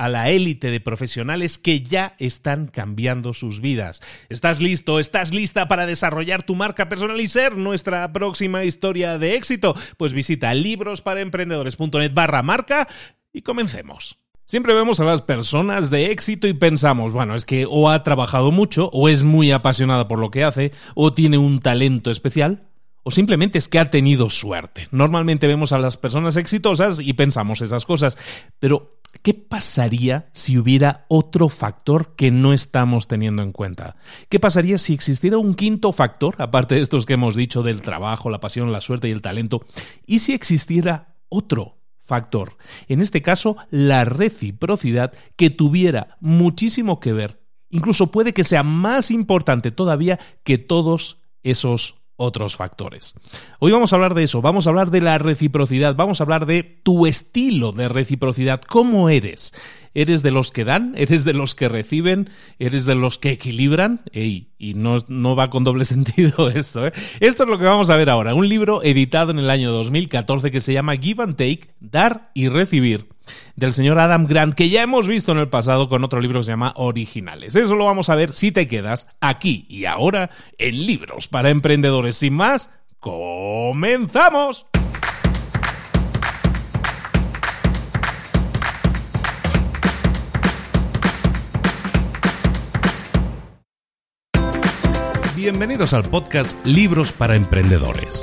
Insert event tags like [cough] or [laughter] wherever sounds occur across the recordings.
a la élite de profesionales que ya están cambiando sus vidas. ¿Estás listo? ¿Estás lista para desarrollar tu marca personal y ser nuestra próxima historia de éxito? Pues visita librosparaemprendedores.net barra marca y comencemos. Siempre vemos a las personas de éxito y pensamos, bueno, es que o ha trabajado mucho, o es muy apasionada por lo que hace, o tiene un talento especial, o simplemente es que ha tenido suerte. Normalmente vemos a las personas exitosas y pensamos esas cosas, pero ¿Qué pasaría si hubiera otro factor que no estamos teniendo en cuenta? ¿Qué pasaría si existiera un quinto factor, aparte de estos que hemos dicho del trabajo, la pasión, la suerte y el talento? ¿Y si existiera otro factor? En este caso, la reciprocidad que tuviera muchísimo que ver, incluso puede que sea más importante todavía que todos esos otros factores. Hoy vamos a hablar de eso, vamos a hablar de la reciprocidad, vamos a hablar de tu estilo de reciprocidad, cómo eres. ¿Eres de los que dan? ¿Eres de los que reciben? ¿Eres de los que equilibran? y no, no va con doble [laughs] sentido esto. ¿eh? Esto es lo que vamos a ver ahora. Un libro editado en el año 2014 que se llama Give and Take, Dar y Recibir del señor Adam Grant, que ya hemos visto en el pasado con otro libro que se llama Originales. Eso lo vamos a ver si te quedas aquí y ahora en Libros para Emprendedores. Sin más, comenzamos. Bienvenidos al podcast Libros para Emprendedores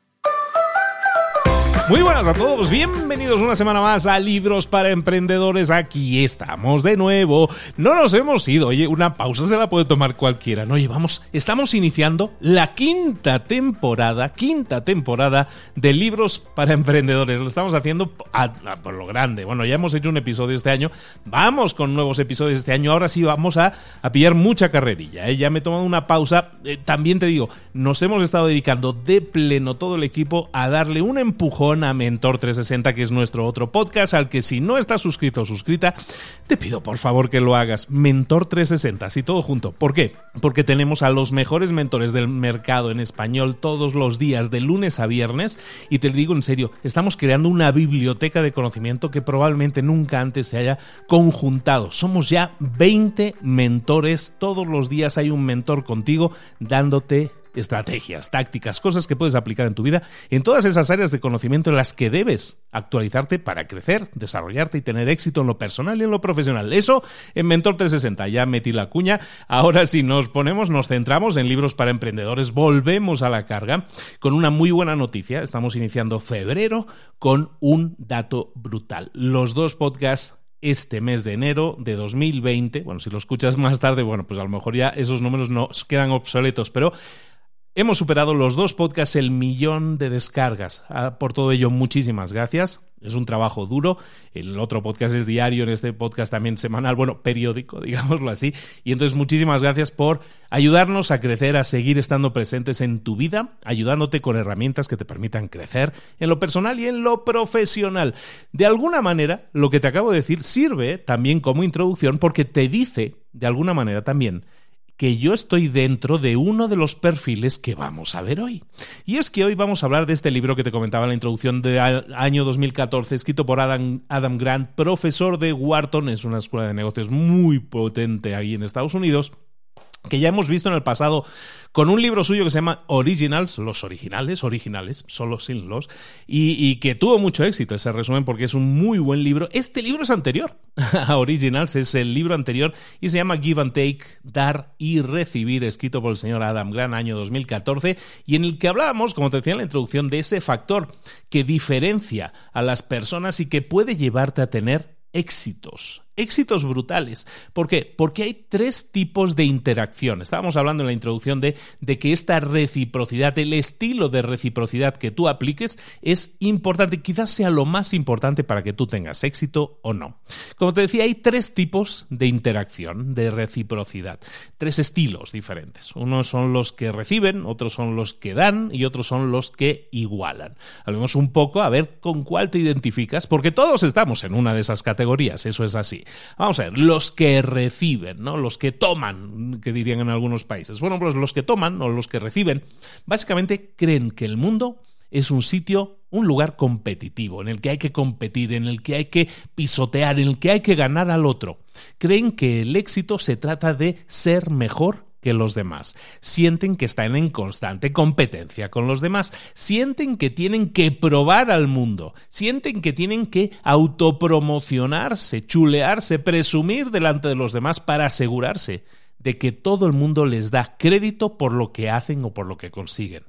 Muy buenas a todos, bienvenidos una semana más a Libros para Emprendedores. Aquí estamos de nuevo. No nos hemos ido, oye, una pausa se la puede tomar cualquiera. No llevamos, estamos iniciando la quinta temporada, quinta temporada de Libros para Emprendedores. Lo estamos haciendo por lo grande. Bueno, ya hemos hecho un episodio este año, vamos con nuevos episodios este año. Ahora sí vamos a, pillar mucha carrerilla. ¿eh? Ya me he tomado una pausa. Eh, también te digo, nos hemos estado dedicando de pleno todo el equipo a darle un empujón Mentor 360, que es nuestro otro podcast, al que si no estás suscrito o suscrita, te pido por favor que lo hagas. Mentor 360, así todo junto. ¿Por qué? Porque tenemos a los mejores mentores del mercado en español todos los días, de lunes a viernes, y te digo en serio, estamos creando una biblioteca de conocimiento que probablemente nunca antes se haya conjuntado. Somos ya 20 mentores, todos los días hay un mentor contigo dándote estrategias, tácticas, cosas que puedes aplicar en tu vida, en todas esas áreas de conocimiento en las que debes actualizarte para crecer, desarrollarte y tener éxito en lo personal y en lo profesional. Eso en Mentor 360, ya metí la cuña. Ahora si nos ponemos, nos centramos en libros para emprendedores, volvemos a la carga con una muy buena noticia. Estamos iniciando febrero con un dato brutal. Los dos podcasts este mes de enero de 2020. Bueno, si lo escuchas más tarde, bueno, pues a lo mejor ya esos números no quedan obsoletos, pero hemos superado los dos podcasts el millón de descargas. Ah, por todo ello, muchísimas gracias. Es un trabajo duro. El otro podcast es diario, en este podcast también semanal, bueno, periódico, [laughs] digámoslo así. Y entonces muchísimas gracias por ayudarnos a crecer, a seguir estando presentes en tu vida, ayudándote con herramientas que te permitan crecer en lo personal y en lo profesional. De alguna manera, lo que te acabo de decir sirve también como introducción porque te dice, de alguna manera también, que yo estoy dentro de uno de los perfiles que vamos a ver hoy. Y es que hoy vamos a hablar de este libro que te comentaba en la introducción del año 2014, escrito por Adam, Adam Grant, profesor de Wharton, es una escuela de negocios muy potente ahí en Estados Unidos que ya hemos visto en el pasado con un libro suyo que se llama Originals, los originales, originales, solo sin los, y, que tuvo mucho éxito ese resumen porque es un muy buen libro. Este libro es anterior [laughs] a Originals, es el libro anterior y se llama Give and Take, Dar y Recibir, escrito por el señor Adam Grant, año 2014, y en el que hablábamos, como te decía en la introducción, de ese factor que diferencia a las personas y que puede llevarte a tener éxitos éxitos brutales. ¿Por qué? Porque hay tres tipos de interacción. Estábamos hablando en la introducción de, de que esta reciprocidad, el estilo de reciprocidad que tú apliques es importante, quizás sea lo más importante para que tú tengas éxito o no. Como te decía, hay tres tipos de interacción, de reciprocidad, tres estilos diferentes. Unos son los que reciben, otros son los que dan y otros son los que igualan. Hablemos un poco a ver con cuál te identificas, porque todos estamos en una de esas categorías, eso es así. Vamos a ver, los que reciben, ¿no? Los que toman, que dirían en algunos países. Bueno, pues los que toman o los que reciben, básicamente creen que el mundo es un sitio, un lugar competitivo, en el que hay que competir, en el que hay que pisotear, en el que hay que ganar al otro. Creen que el éxito se trata de ser mejor que los demás. Sienten que están en constante competencia con los demás. Sienten que tienen que probar al mundo. Sienten que tienen que autopromocionarse, chulearse, presumir delante de los demás para asegurarse de que todo el mundo les da crédito por lo que hacen o por lo que consiguen.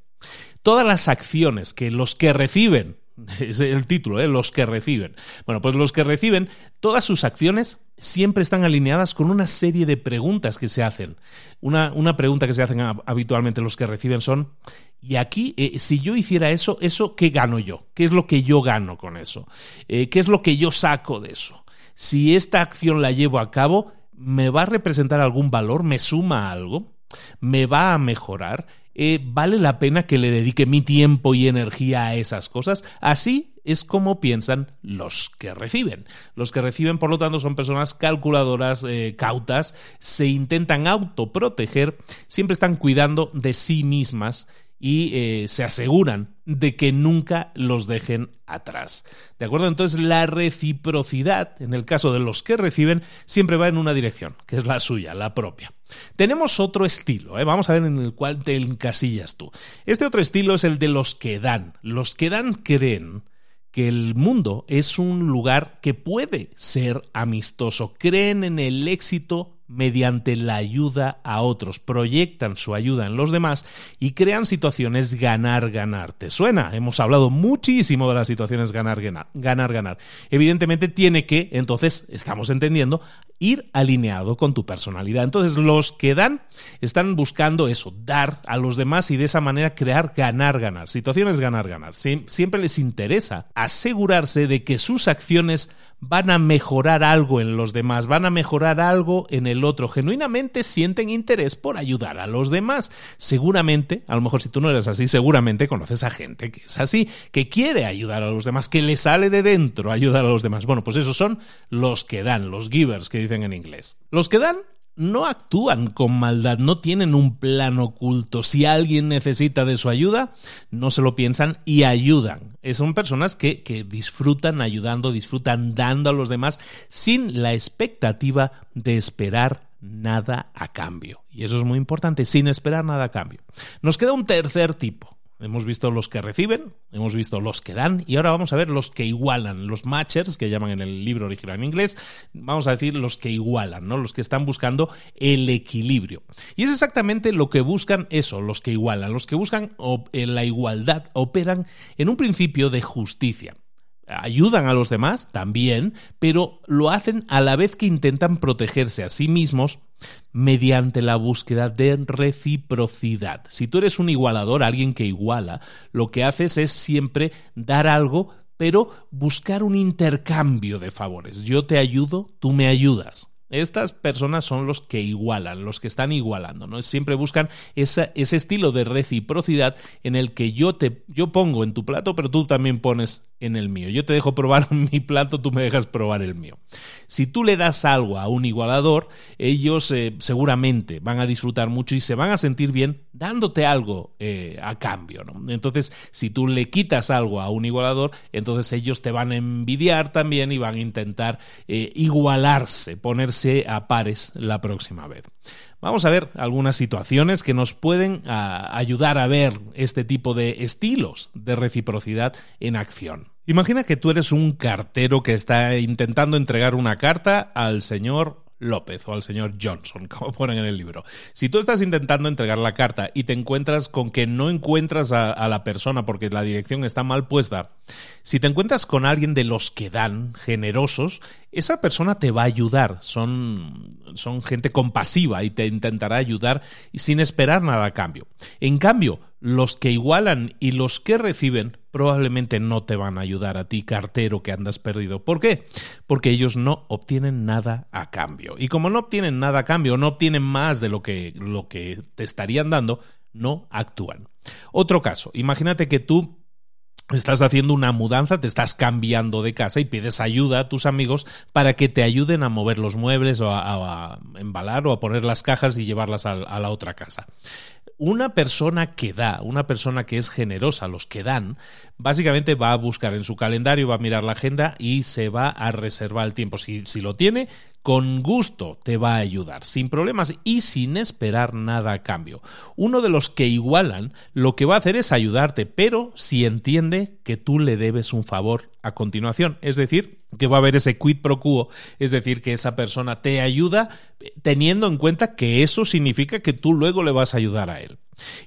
Todas las acciones que los que reciben [laughs] es el título, ¿eh? los que reciben. Bueno, pues los que reciben, todas sus acciones siempre están alineadas con una serie de preguntas que se hacen. Una, una pregunta que se hacen habitualmente los que reciben son, y aquí, eh, si yo hiciera eso, ¿eso qué gano yo? ¿Qué es lo que yo gano con eso? Eh, ¿Qué es lo que yo saco de eso? Si esta acción la llevo a cabo, ¿me va a representar algún valor? ¿Me suma algo? ¿Me va a mejorar? Eh, ¿vale la pena que le dedique mi tiempo y energía a esas cosas? Así es como piensan los que reciben. Los que reciben, por lo tanto, son personas calculadoras, eh, cautas, se intentan autoproteger, siempre están cuidando de sí mismas y eh, se aseguran de que nunca los dejen atrás. ¿De acuerdo? Entonces la reciprocidad, en el caso de los que reciben, siempre va en una dirección, que es la suya, la propia. Tenemos otro estilo, ¿eh? vamos a ver en el cual te encasillas tú. Este otro estilo es el de los que dan. Los que dan creen que el mundo es un lugar que puede ser amistoso, creen en el éxito mediante la ayuda a otros, proyectan su ayuda en los demás y crean situaciones ganar-ganar. ¿Te suena? Hemos hablado muchísimo de las situaciones ganar-ganar. Ganar-ganar. Evidentemente tiene que, entonces, estamos entendiendo, ir alineado con tu personalidad. Entonces, los que dan están buscando eso, dar a los demás y de esa manera crear ganar-ganar. Situaciones ganar-ganar. Siempre les interesa asegurarse de que sus acciones van a mejorar algo en los demás, van a mejorar algo en el otro genuinamente sienten interés por ayudar a los demás. Seguramente, a lo mejor si tú no eres así, seguramente conoces a gente que es así, que quiere ayudar a los demás, que le sale de dentro ayudar a los demás. Bueno, pues esos son los que dan, los givers que dicen en inglés. Los que dan no actúan con maldad, no tienen un plan oculto. Si alguien necesita de su ayuda, no se lo piensan y ayudan. Eh, son personas que, que, disfrutan ayudando, disfrutan dando a los demás sin la expectativa de esperar nada a cambio. Y eso es muy importante, sin esperar nada a cambio. Nos queda un tercer tipo Hemos visto los que reciben, hemos visto los que dan y ahora vamos a ver los que igualan, los matchers que llaman en el libro original en inglés, vamos a decir los que igualan, ¿no? Los que están buscando el equilibrio. Y es exactamente lo que buscan eso, los que igualan, los que buscan la igualdad, operan en un principio de justicia ayudan a los demás también, pero lo hacen a la vez que intentan protegerse a sí mismos mediante la búsqueda de reciprocidad. Si tú eres un igualador, alguien que iguala, lo que haces es siempre dar algo, pero buscar un intercambio de favores. Yo te ayudo, tú me ayudas. Estas personas son los que igualan, los que están igualando, ¿no? Siempre buscan ese estilo de reciprocidad en el que yo te yo pongo en tu plato, pero tú también pones en el mío. Yo te dejo probar [laughs] mi plato, tú me dejas probar el mío. Si tú le das algo a un igualador, ellos eh, seguramente van a disfrutar mucho y se van a sentir bien dándote algo eh, a cambio. ¿no? Entonces, si tú le quitas algo a un igualador, entonces ellos te van a envidiar también y van a intentar eh, igualarse, ponerse a pares la próxima vez. Vamos a ver algunas situaciones que nos pueden ah, ayudar a ver este tipo de estilos de reciprocidad en acción. Imagina que tú eres un cartero que está intentando entregar una carta al señor López o al señor Johnson, [laughs] como ponen en el libro. Si tú estás intentando entregar la carta y te encuentras con que no encuentras a, la persona porque la dirección está mal puesta, si te encuentras con alguien de los que dan, generosos, esa persona te va a ayudar. Son, son gente compasiva y te intentará ayudar sin esperar nada a cambio. En cambio, los que igualan y los que reciben probablemente no te van a ayudar a ti, cartero que andas perdido. ¿Por qué? Porque ellos no obtienen nada a cambio. Y como no obtienen nada a cambio, no obtienen más de lo que, lo que te estarían dando, no actúan. Otro caso, imagínate que tú estás haciendo una mudanza, te estás cambiando de casa y pides ayuda a tus amigos para que te ayuden a mover los muebles o a, embalar o a poner las cajas y llevarlas a la otra casa una persona que da, una persona que es generosa, los que dan, básicamente va a buscar en su calendario, va a mirar la agenda y se va a reservar el tiempo. Si, si lo tiene, con gusto te va a ayudar, sin problemas y sin esperar nada a cambio. Uno de los que igualan lo que va a hacer es ayudarte, pero si entiende que tú le debes un favor a continuación, es decir, que va a haber ese quid pro quo, es decir, que esa persona te ayuda teniendo en cuenta que eso significa que tú luego le vas a ayudar a él.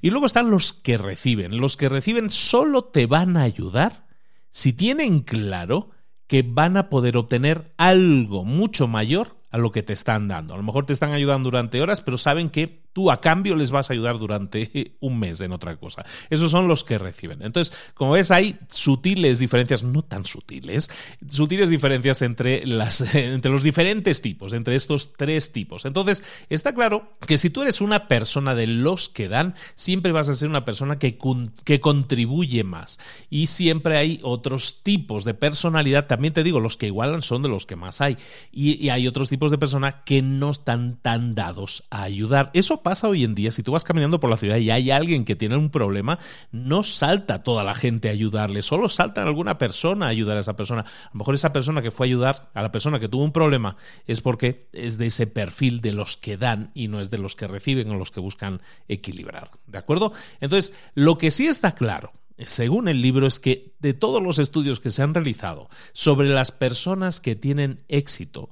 Y luego están los que reciben. Los que reciben solo te van a ayudar si tienen claro que van a poder obtener algo mucho mayor a lo que te están dando. A lo mejor te están ayudando durante horas, pero saben que tú a cambio les vas a ayudar durante [laughs] un mes en otra cosa. Esos son los que reciben. Entonces, como ves, hay sutiles diferencias, no tan sutiles, sutiles diferencias entre, las, [laughs] entre los diferentes tipos, entre estos tres tipos. Entonces, está claro que si tú eres una persona de los que dan, siempre vas a ser una persona que, que contribuye más. Y siempre hay otros tipos de personalidad, también te digo, los que igualan son de los que más hay. Y, hay otros tipos de personas que no están tan dados a ayudar. Eso pasa hoy en día, si tú vas caminando por la ciudad y hay alguien que tiene un problema, no salta toda la gente a ayudarle, solo salta alguna persona a ayudar a esa persona. A lo mejor esa persona que fue a ayudar a la persona que tuvo un problema es porque es de ese perfil de los que dan y no es de los que reciben o los que buscan equilibrar. ¿De acuerdo? Entonces, lo que sí está claro según el libro, es que de todos los estudios que se han realizado sobre las personas que tienen éxito,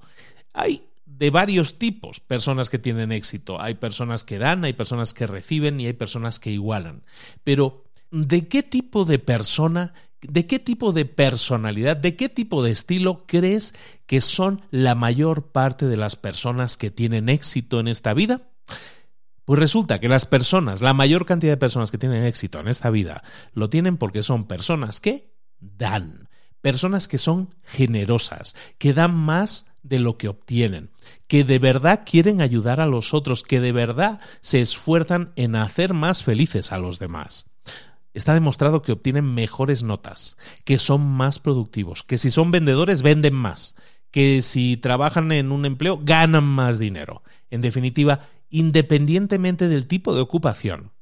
hay de varios tipos personas que tienen éxito. Hay personas que dan, hay personas que reciben y hay personas que igualan. Pero, ¿de qué tipo de persona, de qué tipo de personalidad, de qué tipo de estilo crees que son la mayor parte de las personas que tienen éxito en esta vida? Pues resulta que las personas, la mayor cantidad de personas que tienen éxito en esta vida, lo tienen porque son personas que dan personas que son generosas, que dan más de lo que obtienen, que de verdad quieren ayudar a los otros, que de verdad se esfuerzan en hacer más felices a los demás. Está demostrado que obtienen mejores notas, que son más productivos, que si son vendedores venden más, que si trabajan en un empleo ganan más dinero. En definitiva, independientemente del tipo de ocupación,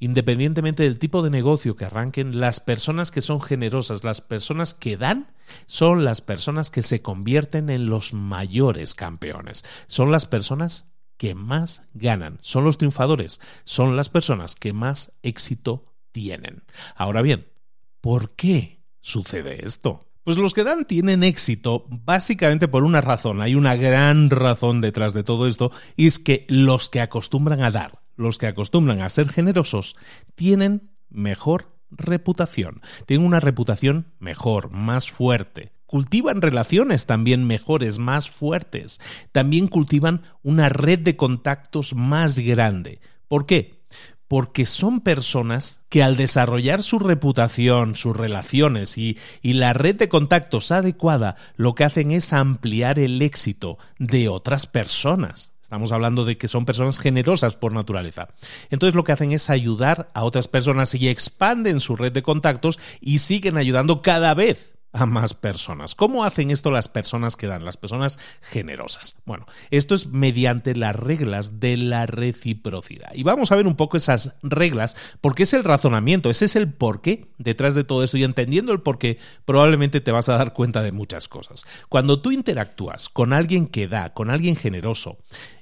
independientemente del tipo de negocio que arranquen, las personas que son generosas, las personas que dan, son las personas que se convierten en los mayores campeones. Son las personas que más ganan, son los triunfadores, son las personas que más éxito tienen. Ahora bien, ¿por qué sucede esto? Pues los que dan tienen éxito básicamente por una razón. Hay una gran razón detrás de todo esto y es que los que acostumbran a dar, los que acostumbran a ser generosos, tienen mejor reputación. Tienen una reputación mejor, más fuerte. Cultivan relaciones también mejores, más fuertes. También cultivan una red de contactos más grande. ¿Por qué? porque son personas que al desarrollar su reputación, sus relaciones y, y, la red de contactos adecuada, lo que hacen es ampliar el éxito de otras personas. Estamos hablando de que son personas generosas por naturaleza. Entonces lo que hacen es ayudar a otras personas y expanden su red de contactos y siguen ayudando cada vez a más personas. ¿Cómo hacen esto las personas que dan, las personas generosas? Bueno, esto es mediante las reglas de la reciprocidad. Y vamos a ver un poco esas reglas, porque es el razonamiento, ese es el porqué detrás de todo esto. Y entendiendo el porqué, probablemente te vas a dar cuenta de muchas cosas. Cuando tú interactúas con alguien que da, con alguien generoso,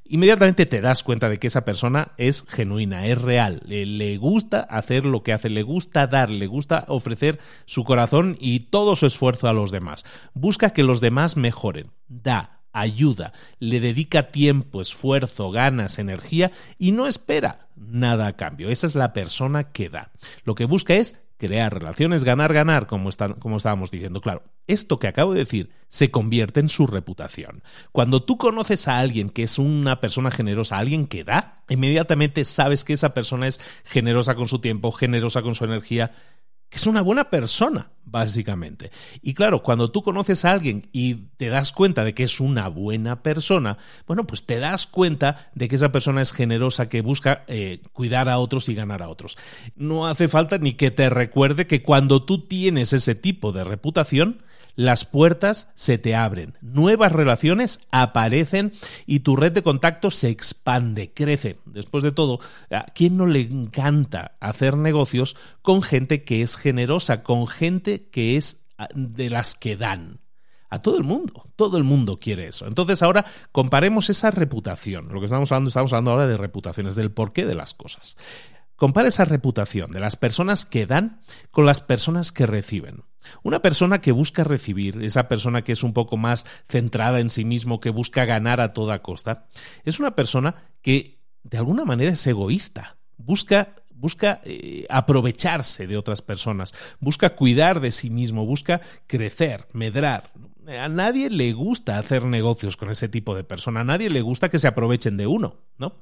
inmediatamente te das cuenta de que esa persona es genuina, es real, le, gusta hacer lo que hace, le gusta dar, le gusta ofrecer su corazón y todo su esfuerzo a los demás. Busca que los demás mejoren, da, ayuda, le dedica tiempo, esfuerzo, ganas, energía y no espera nada a cambio. Esa es la persona que da. Lo que busca es crear relaciones ganar, ganar, como, como estábamos diciendo. Claro, esto que acabo de decir se convierte en su reputación. Cuando tú conoces a alguien que es una persona generosa, alguien que da, inmediatamente sabes que esa persona es generosa con su tiempo, generosa con su energía, que es una buena persona, básicamente. Y claro, cuando tú conoces a alguien y te das cuenta de que es una buena persona, bueno, pues te das cuenta de que esa persona es generosa, que busca eh, cuidar a otros y ganar a otros. No hace falta ni que te recuerde que cuando tú tienes ese tipo de reputación, las puertas se te abren, nuevas relaciones aparecen y tu red de contactos se expande, crece. Después de todo, ¿a quién no le encanta hacer negocios con gente que es generosa, con gente que es ah, de las que dan? A todo el mundo, todo el mundo quiere eso. Entonces ahora comparemos esa reputación. Lo que estamos hablando, estamos hablando ahora de reputaciones, del porqué de las cosas. Compara esa reputación de las personas que dan con las personas que reciben. Una persona que busca recibir, esa persona que es un poco más centrada en sí mismo, que busca ganar a toda costa, es una persona que de alguna manera es egoísta, busca busca eh, aprovecharse de otras personas, busca cuidar de sí mismo, busca crecer, medrar. A nadie le gusta hacer negocios con ese tipo de persona, a nadie le gusta que se aprovechen de uno, ¿no?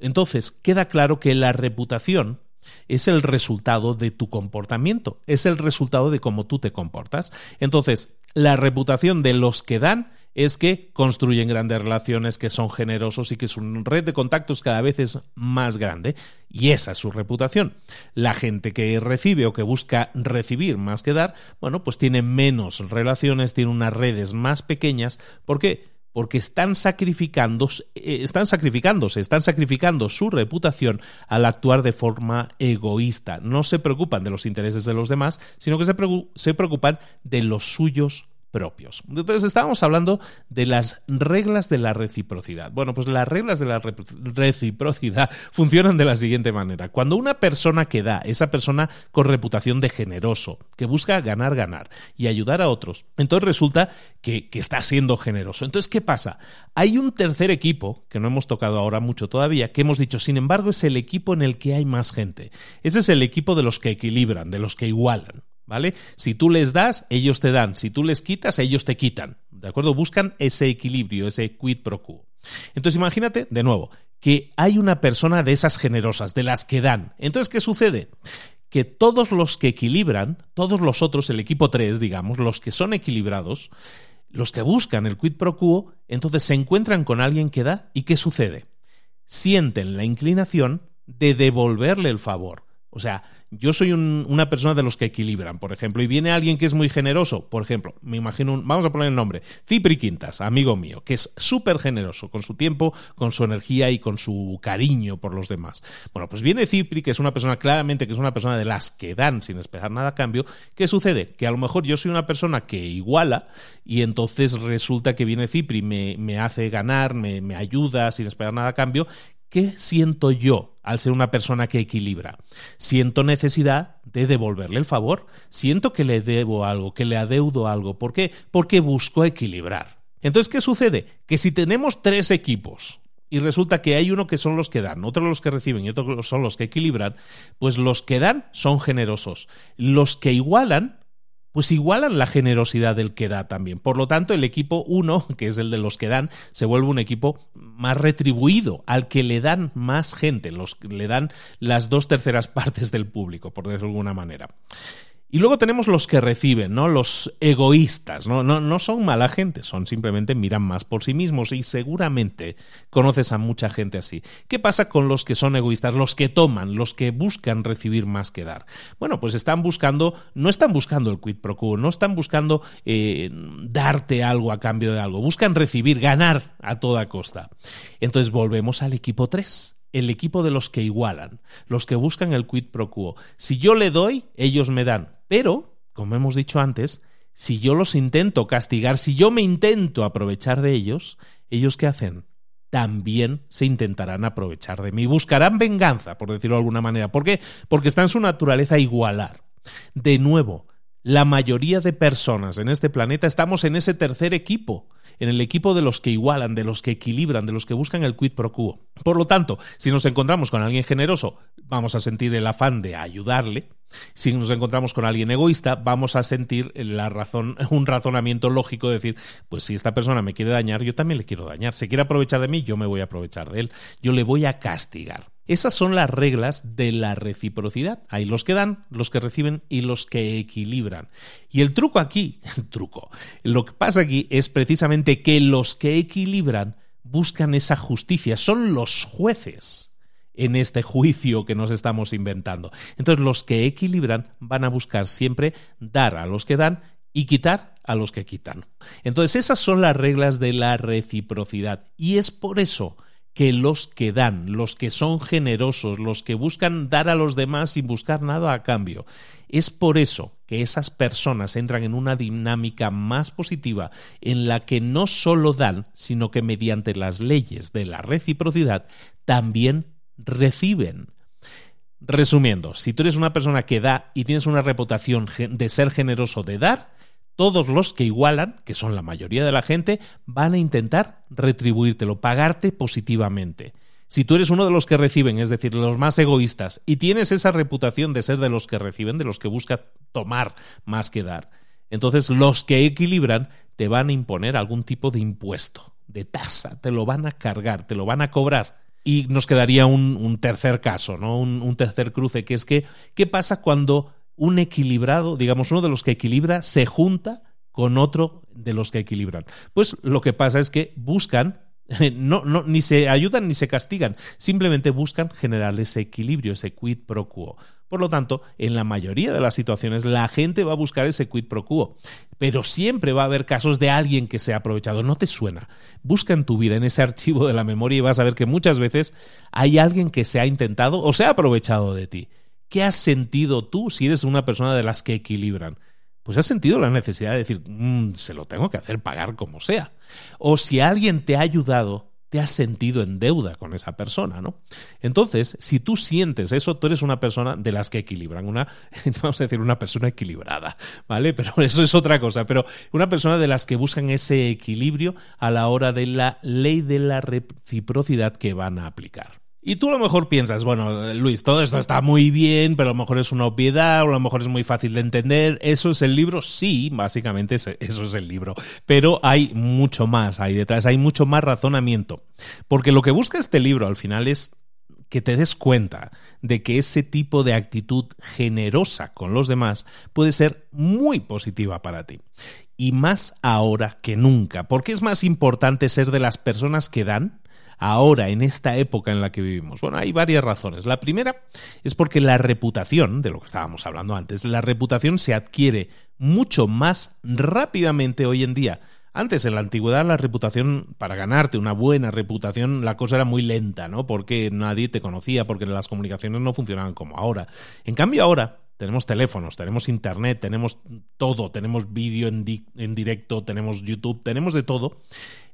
Entonces, queda claro que la reputación es el resultado de tu comportamiento, es el resultado de cómo tú te comportas. Entonces, la reputación de los que dan es que construyen grandes relaciones, que son generosos y que su red de contactos cada vez es más grande. Y esa es su reputación. La gente que recibe o que busca recibir más que dar, bueno, pues tiene menos relaciones, tiene unas redes más pequeñas. ¿Por qué? Porque están sacrificándose, eh, están sacrificándose, están sacrificando su reputación al actuar de forma egoísta. No se preocupan de los intereses de los demás, sino que se preocupan de los suyos propios. Entonces estábamos hablando de las reglas de la reciprocidad. Bueno, pues las reglas de la reciprocidad [laughs] funcionan de la siguiente manera. Cuando una persona que da, esa persona con reputación de generoso, que busca ganar, ganar y ayudar a otros, entonces resulta que, que está siendo generoso. Entonces, ¿qué pasa? Hay un tercer equipo, que no hemos tocado ahora mucho todavía, que hemos dicho, sin embargo, es el equipo en el que hay más gente. Ese es el equipo de los que equilibran, de los que igualan. ¿Vale? Si tú les das, ellos te dan. Si tú les quitas, ellos te quitan. ¿De acuerdo? Buscan ese equilibrio, ese quid pro quo. Entonces imagínate, de nuevo, que hay una persona de esas generosas, de las que dan. Entonces, ¿qué sucede? que todos los que equilibran, todos los otros, el equipo 3, digamos, los que son equilibrados, los que buscan el quid pro quo, entonces se encuentran con alguien que da y ¿qué sucede? Sienten la inclinación de devolverle el favor. O sea, yo soy una persona de los que equilibran, por ejemplo, y viene alguien que es muy generoso, por ejemplo, me imagino, vamos a poner el nombre, Cipri Quintas, amigo mío, que es súper generoso con su tiempo, con su energía y con su cariño por los demás. Bueno, pues viene Cipri, que es una persona, claramente que es una persona de las que dan sin esperar nada a cambio. ¿Qué sucede? Que a lo mejor yo soy una persona que iguala y entonces resulta que viene Cipri, me, me hace ganar, me, me ayuda sin esperar nada a cambio, ¿Qué siento yo al ser una persona que equilibra? Siento necesidad de devolverle el favor, siento que le debo algo, que le adeudo algo. ¿Por qué? Porque busco equilibrar. Entonces, ¿qué sucede? Que si tenemos tres equipos y resulta que hay uno que son los que dan, otro los que reciben y otro son los que equilibran, pues los que dan son generosos. Los que igualan pues igualan la generosidad del que da también. Por lo tanto, el equipo 1, que es el de los que dan, se vuelve un equipo más retribuido, al que le dan más gente, los le dan las dos terceras [laughs] partes del público, por decirlo de alguna manera. Y luego tenemos los que reciben, ¿no? Los egoístas, ¿no? ¿no? No son mala gente, son simplemente miran más por sí mismos y seguramente conoces a mucha gente así. ¿Qué pasa con los que son egoístas, los que toman, los que buscan recibir más que dar? Bueno, pues están buscando, no están buscando el quid pro quo, no están buscando eh, darte algo a cambio de algo, buscan recibir, ganar a toda costa. Entonces volvemos al equipo 3 el equipo de los que igualan, los que buscan el quid pro quo. Si yo le doy, ellos me dan. Pero, como hemos dicho antes, si yo los intento castigar, si yo me intento aprovechar de ellos, ¿ellos qué hacen? También se intentarán aprovechar de mí. Buscarán venganza, por decirlo de alguna manera. ¿Por qué? Porque está en su naturaleza igualar. De nuevo, la mayoría de personas en este planeta estamos en ese tercer equipo en el equipo de los que igualan, de los que equilibran, de los que buscan el quid pro quo. Por lo tanto, si nos encontramos con alguien generoso, vamos a sentir el afán de ayudarle. Si nos encontramos con alguien egoísta, vamos a sentir la razón, [laughs] un razonamiento lógico de decir, pues si esta persona me quiere dañar, yo también le quiero dañar. Se quiere aprovechar de mí, yo me voy a aprovechar de él. Yo le voy a castigar. Esas son las reglas de la reciprocidad. Hay los que dan, los que reciben y los que equilibran. Y el truco aquí, [laughs] el truco, lo que pasa aquí es precisamente que los que equilibran buscan esa justicia, son los jueces en este juicio que nos estamos inventando. Entonces los que equilibran van a buscar siempre dar a los que dan y quitar a los que quitan. Entonces esas son las reglas de la reciprocidad y es por eso que los que dan, los que son generosos, los que buscan dar a los demás sin buscar nada a cambio. Es por eso que esas personas entran en una dinámica más positiva en la que no solo dan, sino que mediante las leyes de la reciprocidad también reciben. Resumiendo, si tú eres una persona que da y tienes una reputación de ser generoso de dar, todos los que igualan, que son la mayoría de la gente, van a intentar retribuírtelo, pagarte positivamente. Si tú eres uno de los que reciben, es decir, los más egoístas, y tienes esa reputación de ser de los que reciben, de los que busca tomar más que dar, entonces los que equilibran te van a imponer algún tipo de impuesto, de tasa, te lo van a cargar, te lo van a cobrar. Y nos quedaría un, tercer caso, ¿no? Un, un tercer cruce, que es que, ¿qué pasa cuando un equilibrado, digamos, uno de los que equilibra, se junta con otro de los que equilibran. Pues lo que pasa es que buscan, [laughs] no, ni se ayudan ni se castigan, simplemente buscan generar ese equilibrio, ese quid pro quo. Por lo tanto, en la mayoría de las situaciones la gente va a buscar ese quid pro quo, pero siempre va a haber casos de alguien que se ha aprovechado. No te suena. Busca en tu vida, en ese archivo de la memoria y vas a ver que muchas veces hay alguien que se ha intentado o se ha aprovechado de ti. ¿Qué has sentido tú si eres una persona de las que equilibran? Pues has sentido la necesidad de decir, mm, se lo tengo que hacer pagar como sea. O si alguien te ha ayudado, te has sentido en deuda con esa persona, ¿no? Entonces, si tú sientes eso, tú eres una persona de las que equilibran, una, [laughs] vamos a decir, una persona equilibrada, ¿vale? Pero [laughs] eso es otra cosa, pero una persona de las que buscan ese equilibrio a la hora de la ley de la reciprocidad que van a aplicar. Y tú a lo mejor piensas, bueno, Luis, todo esto está muy bien, pero a lo mejor es una obviedad, o a lo mejor es muy fácil de entender. ¿Eso es el libro? Sí, básicamente eso es el libro. Pero hay mucho más ahí detrás, hay mucho más razonamiento. Porque lo que busca este libro al final es que te des cuenta de que ese tipo de actitud generosa con los demás puede ser muy positiva para ti. Y más ahora que nunca, porque es más importante ser de las personas que dan ahora, en esta época en la que vivimos? Bueno, hay varias razones. La primera es porque la reputación, de lo que estábamos hablando antes, la reputación se adquiere mucho más rápidamente hoy en día. Antes, en la antigüedad, la reputación, para ganarte una buena reputación, la cosa era muy lenta, ¿no? Porque nadie te conocía, porque las comunicaciones no funcionaban como ahora. En cambio, ahora tenemos teléfonos, tenemos internet, tenemos todo, tenemos vídeo en, en directo, tenemos YouTube, tenemos de todo.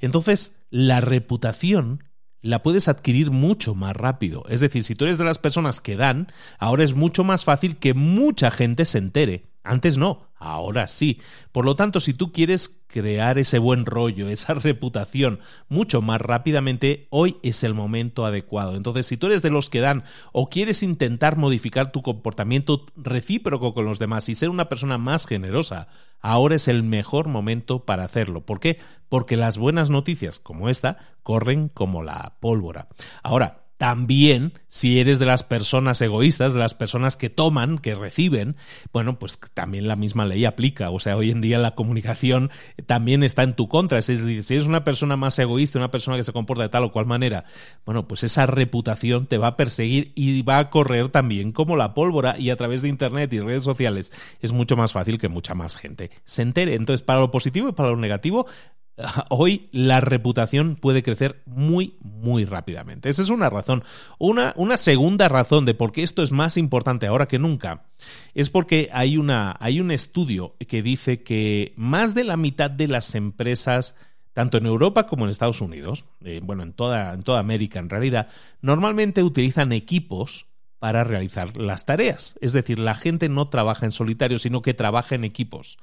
Entonces, la reputación la puedes adquirir mucho más rápido. Es decir, si tú eres de las personas que dan, ahora es mucho más fácil que mucha gente se entere. Antes no, ahora sí. Por lo tanto, si tú quieres crear ese buen rollo, [laughs] esa reputación mucho más rápidamente, hoy es el momento adecuado. Entonces, si tú eres de los que dan o quieres intentar modificar tu comportamiento recíproco con los demás y ser una persona más generosa, ahora es el mejor momento para hacerlo. ¿Por qué? Porque las buenas noticias como esta corren como la pólvora. Ahora, también, si eres de las personas egoístas, de las personas que toman, que reciben, bueno, pues también la misma ley aplica. O sea, hoy en día la comunicación también está en tu contra. Es decir, si eres una persona más egoísta, una persona que se comporta de tal o cual manera, bueno, pues esa reputación te va a perseguir y va a correr también como la pólvora y a través de Internet y redes sociales es mucho más fácil que mucha más gente se entere. Entonces, para lo positivo y para lo negativo, [laughs] hoy la reputación puede crecer muy, muy rápidamente. Esa es una razón. Una, una, segunda razón de por qué esto es más importante ahora que nunca es porque hay, una, hay un estudio que dice que más de la mitad de las empresas tanto en Europa como en Estados Unidos, eh, bueno, en toda, en toda América en realidad, normalmente utilizan equipos para realizar las tareas. Es decir, la gente no trabaja en solitario, sino que trabaja en equipos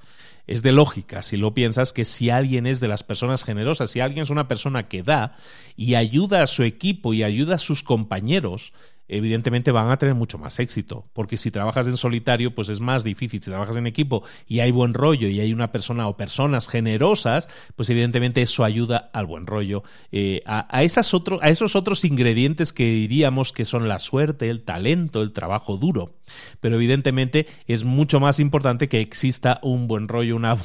es de lógica si lo piensas que si alguien es de las personas generosas, si alguien es una persona que da y ayuda a su equipo y ayuda a sus compañeros, evidentemente van a tener mucho más éxito, porque si trabajas en solitario, pues es más difícil. Si trabajas en equipo y hay buen rollo y hay una persona o personas generosas, pues evidentemente eso ayuda al buen rollo. Eh, a, esos otros ingredientes que diríamos que son la suerte, el talento, el trabajo duro. Pero evidentemente es mucho más importante que exista un buen rollo, una,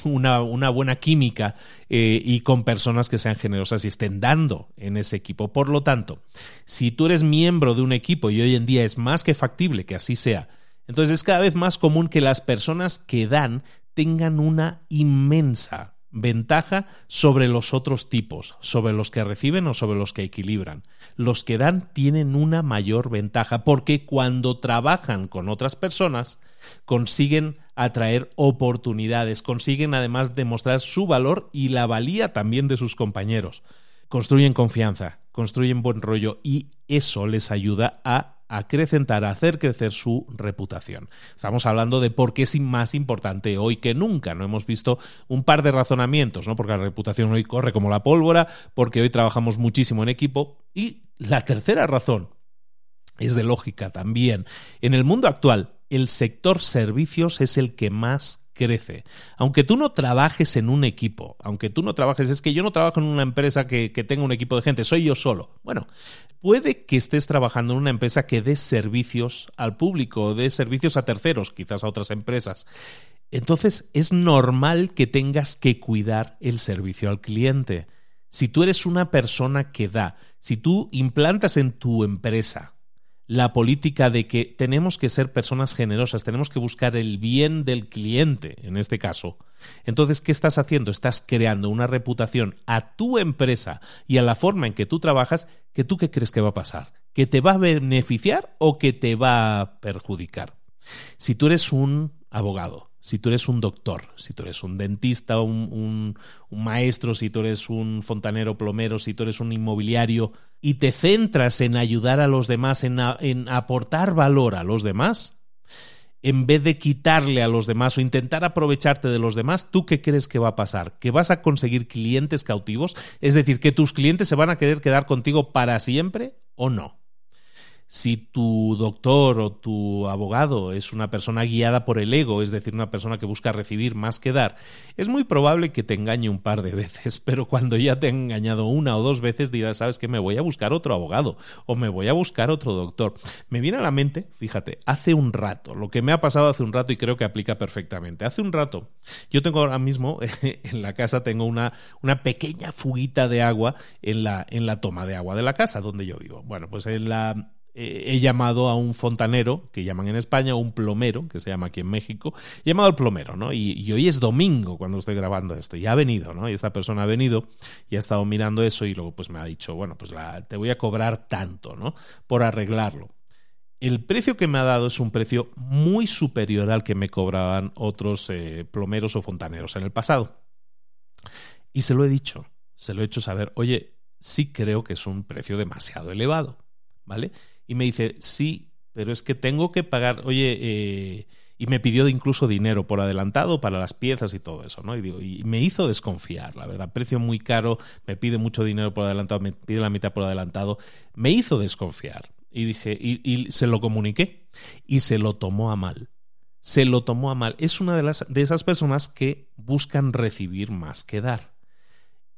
una, buena química eh, y con personas que sean generosas y estén dando en ese equipo. Por lo tanto, si tú eres miembro de un equipo y hoy en día es más que factible que así sea, entonces es cada vez más común que las personas que dan tengan una inmensa ventaja sobre los otros tipos, sobre los que reciben o sobre los que equilibran. Los que dan tienen una mayor ventaja porque cuando trabajan con otras personas consiguen atraer oportunidades, consiguen además demostrar su valor y la valía también de sus compañeros. Construyen confianza, construyen buen rollo y eso les ayuda a acrecentar, a hacer crecer su reputación. Estamos hablando de por qué es más importante hoy que nunca. No hemos visto un par de razonamientos, ¿no? Porque la reputación hoy corre como la pólvora, porque hoy trabajamos muchísimo en equipo. Y la tercera razón es de lógica también. En el mundo actual, el sector servicios es el que más crece. Aunque tú no trabajes en un equipo, aunque tú no trabajes, es que yo no trabajo en una empresa que, que tenga un equipo de gente, soy yo solo. Bueno, puede que estés trabajando en una empresa que dé servicios al público, dé servicios a terceros, quizás a otras empresas. Entonces es normal que tengas que cuidar el servicio al cliente. Si tú eres una persona que da, si tú implantas en tu empresa la política de que tenemos que ser personas generosas, tenemos que buscar el bien del cliente, en este caso. Entonces, ¿qué estás haciendo? Estás creando una reputación a tu empresa y a la forma en que tú trabajas que tú qué crees que va a pasar? ¿Que te va a beneficiar o que te va a perjudicar? Si tú eres un abogado, si tú eres un doctor, si tú eres un dentista, un, maestro, si tú eres un fontanero plomero, si tú eres un inmobiliario y te centras en ayudar a los demás, en, en aportar valor a los demás, en vez de quitarle a los demás o intentar aprovecharte de los demás, ¿tú qué crees que va a pasar? ¿Que vas a conseguir clientes cautivos? Es decir, que tus clientes se van a querer quedar contigo para siempre o no. Si tu doctor o tu abogado es una persona guiada por el ego, es decir, una persona que busca recibir más que dar, es muy probable que te engañe un par de [laughs] veces, pero cuando ya te ha engañado una o dos veces dirás, sabes que me voy a buscar otro abogado o me voy a buscar otro doctor. Me viene a la mente, fíjate, hace un rato, lo que me ha pasado hace un rato y creo que aplica perfectamente. Hace un rato, yo tengo ahora mismo [laughs] en la casa, tengo una, una pequeña fuguita de agua en la, en la toma de agua de la casa donde yo vivo. Bueno, pues en la eh, he llamado a un fontanero, que llaman en España, un plomero, que se llama aquí en México, he llamado al plomero, ¿no? Y, hoy es domingo cuando estoy grabando esto, y ha venido, ¿no? Y esta persona ha venido y ha estado mirando eso y luego pues me ha dicho, bueno, pues te voy a cobrar tanto, ¿no? Por arreglarlo. El precio que me ha dado es un precio muy superior al que me cobraban otros eh, plomeros o fontaneros en el pasado. Y se lo he dicho, se lo he hecho saber, oye, sí creo que es un precio demasiado elevado, ¿vale? Y me dice, sí, pero es que tengo que pagar, oye, eh", y me pidió incluso dinero por adelantado para las piezas y todo eso, ¿no? Y, digo, y me hizo desconfiar, la verdad, precio muy caro, me pide mucho dinero por adelantado, me pide la mitad por adelantado, me hizo desconfiar. Y dije, y, y se lo comuniqué, y se lo tomó a mal. Se lo tomó a mal. Es una de, las, de esas personas que buscan recibir más que dar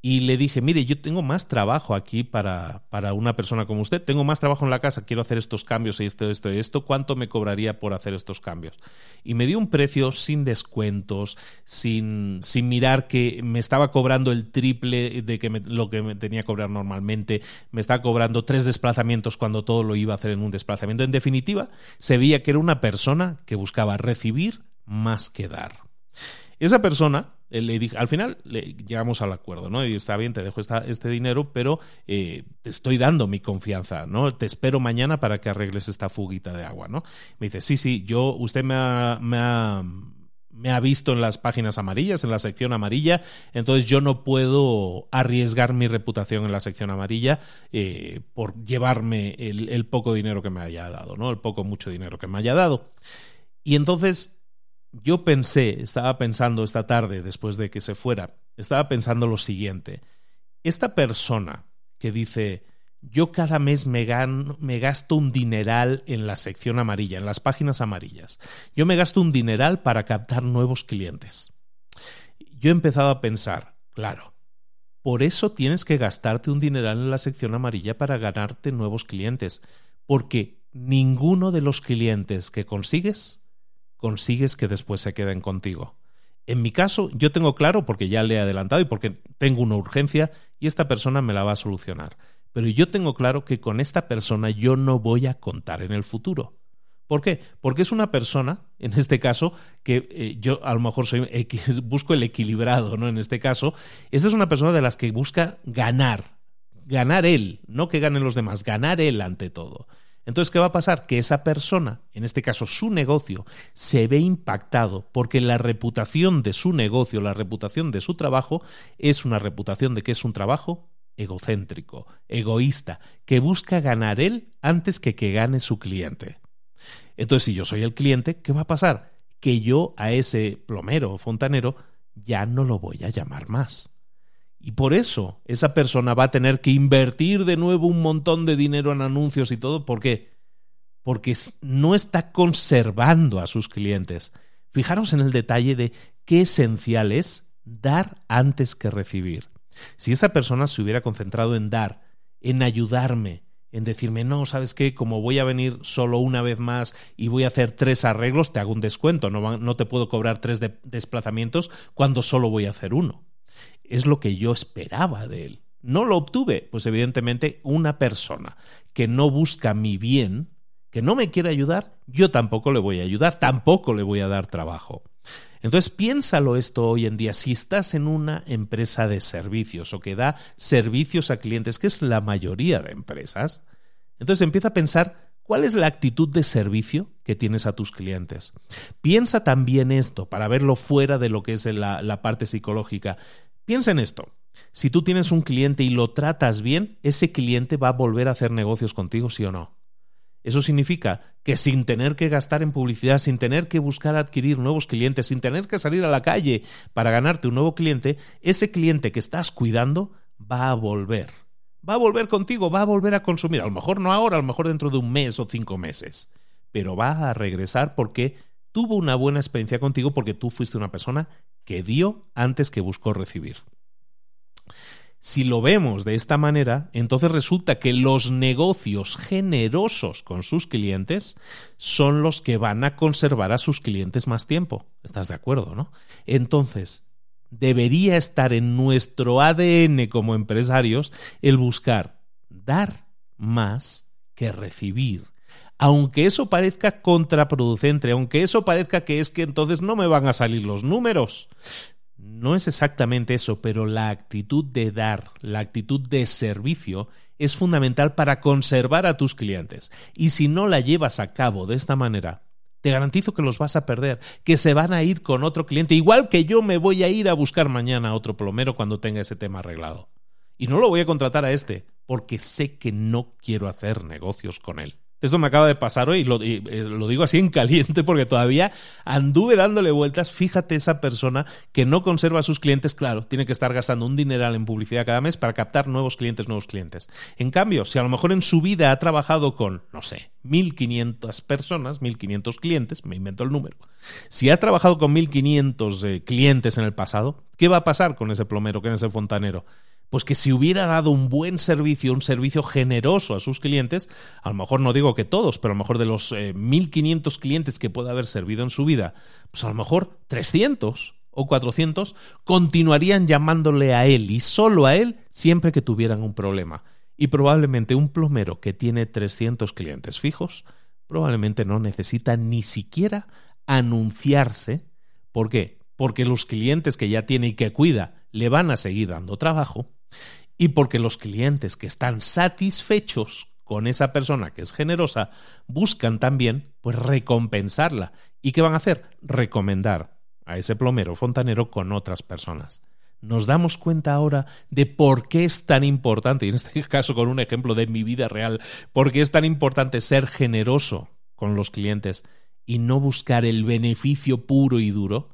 y le dije, mire, yo tengo más trabajo aquí para, para, una persona como usted, tengo más trabajo en la casa, quiero hacer estos cambios y esto, esto esto, ¿cuánto me cobraría por hacer estos cambios? Y me dio un precio sin descuentos, sin, sin mirar que me estaba cobrando el triple de que lo que me tenía que cobrar normalmente, me estaba cobrando tres desplazamientos cuando todo lo iba a hacer en un desplazamiento. En definitiva, se veía que era una persona que buscaba recibir más que dar. Esa persona le dije, al final le, llegamos al acuerdo, ¿no? Y está bien, te dejo este dinero, pero eh, te estoy dando mi confianza, ¿no? Te espero mañana para que arregles esta fuguita de agua, ¿no? Me dice, sí, sí, yo, usted me ha, me ha, me ha visto en las páginas amarillas, en la sección amarilla, entonces yo no puedo arriesgar mi reputación en la sección amarilla eh, por llevarme el, el poco dinero que me haya dado, ¿no? El poco, mucho dinero que me haya dado. Y entonces yo pensé, estaba pensando esta tarde, después de que se fuera, estaba pensando lo siguiente. Esta persona que dice, yo cada mes me, gasto un dineral en la sección amarilla, en las páginas amarillas. Yo me gasto un dineral para captar nuevos clientes. Yo he empezado a pensar, claro, por eso tienes que gastarte un dineral en la sección amarilla para ganarte nuevos clientes, porque ninguno de los clientes que consigues consigues que después se queden contigo. En mi caso, yo tengo claro, porque ya le he adelantado y porque tengo una urgencia, y esta persona me la va a solucionar. Pero yo tengo claro que con esta persona yo no voy a contar en el futuro. ¿Por qué? Porque es una persona, en este caso, que eh, yo a lo mejor soy, [laughs] busco el equilibrado, ¿no? En este caso, esta es una persona de las que busca ganar, ganar él, no que ganen los demás, ganar él ante todo. Entonces, ¿qué va a pasar? Que esa persona, en este caso su negocio, se ve impactado porque la reputación de su negocio, la reputación de su trabajo, es una reputación de que es un trabajo egocéntrico, egoísta, que busca ganar él antes que que gane su cliente. Entonces, si yo soy el cliente, ¿qué va a pasar? Que yo a ese plomero o fontanero ya no lo voy a llamar más. Y por eso esa persona va a tener que invertir de nuevo un montón de dinero en anuncios y todo. ¿Por qué? Porque no está conservando a sus clientes. Fijaros en el detalle de qué esencial es dar antes que recibir. Si esa persona se hubiera concentrado en dar, en ayudarme, en decirme, no, ¿sabes qué? Como voy a venir solo una vez más y voy a hacer tres arreglos, te hago un descuento, no, te puedo cobrar tres desplazamientos cuando solo voy a hacer uno es lo que yo esperaba de él. No lo obtuve, pues evidentemente una persona que no busca mi bien, que no me quiere ayudar, yo tampoco le voy a ayudar, tampoco le voy a dar trabajo. Entonces piénsalo esto hoy en día, si estás en una empresa de servicios o que da servicios a clientes, que es la mayoría de empresas, entonces empieza a pensar cuál es la actitud de servicio que tienes a tus clientes. Piensa también esto, para verlo fuera de lo que es la, la parte psicológica. Piensa en esto. Si tú tienes un cliente y lo tratas bien, ese cliente va a volver a hacer negocios contigo, sí o no. Eso significa que sin tener que gastar en publicidad, sin tener que buscar adquirir nuevos clientes, sin tener que salir a la calle para ganarte un nuevo cliente, ese cliente que estás cuidando va a volver. va a volver contigo, va a volver a consumir. A lo mejor no ahora, a lo mejor dentro de un mes o cinco meses. Pero va a regresar porque tuvo una buena experiencia contigo porque tú fuiste una persona que dio antes que buscó recibir. Si lo vemos de esta manera, entonces resulta que los negocios generosos con sus clientes son los que van a conservar a sus clientes más tiempo. ¿Estás de acuerdo, no? Entonces, debería estar en nuestro ADN como empresarios el buscar dar más que recibir. Aunque eso parezca contraproducente, aunque eso parezca que es que entonces no me van a salir los números. No es exactamente eso, pero la actitud de dar, la actitud de servicio es fundamental para conservar a tus clientes. Y si no la llevas a cabo de esta manera, te garantizo que los vas a perder, que se van a ir con otro cliente, igual que yo me voy a ir a buscar mañana a otro plomero cuando tenga ese tema arreglado. Y no lo voy a contratar a este, porque sé que no quiero hacer negocios con él. Esto me acaba de pasar hoy, lo, y, eh, lo digo así en caliente porque todavía anduve dándole vueltas. Fíjate esa persona que no conserva a sus clientes, claro, tiene que estar gastando un dineral en publicidad cada mes para captar nuevos clientes, nuevos clientes. En cambio, si a lo mejor en su vida ha trabajado con, no sé, 1.500 personas, 1.500 clientes, me invento el número, si ha trabajado con 1.500 eh, clientes en el pasado, ¿qué va a pasar con ese plomero, con ese fontanero? Pues que si hubiera dado un buen servicio, un servicio generoso a sus clientes, a lo mejor no digo que todos, pero a lo mejor de los 1.500 eh, clientes que pueda haber servido en su vida, pues a lo mejor 300 o 400 continuarían llamándole a él y solo a él siempre que tuvieran un problema. Y probablemente un plomero que tiene 300 clientes fijos, probablemente no necesita ni siquiera anunciarse. ¿Por qué? Porque los clientes que ya tiene y que cuida le van a seguir dando trabajo y porque los clientes que están satisfechos con esa persona que es generosa buscan también pues recompensarla. ¿Y qué van a hacer? Recomendar a ese plomero fontanero con otras personas. Nos damos cuenta ahora de por qué es tan importante, y en este [laughs] caso con un ejemplo de mi vida real, por qué es tan importante ser generoso con los clientes y no buscar el beneficio puro y duro,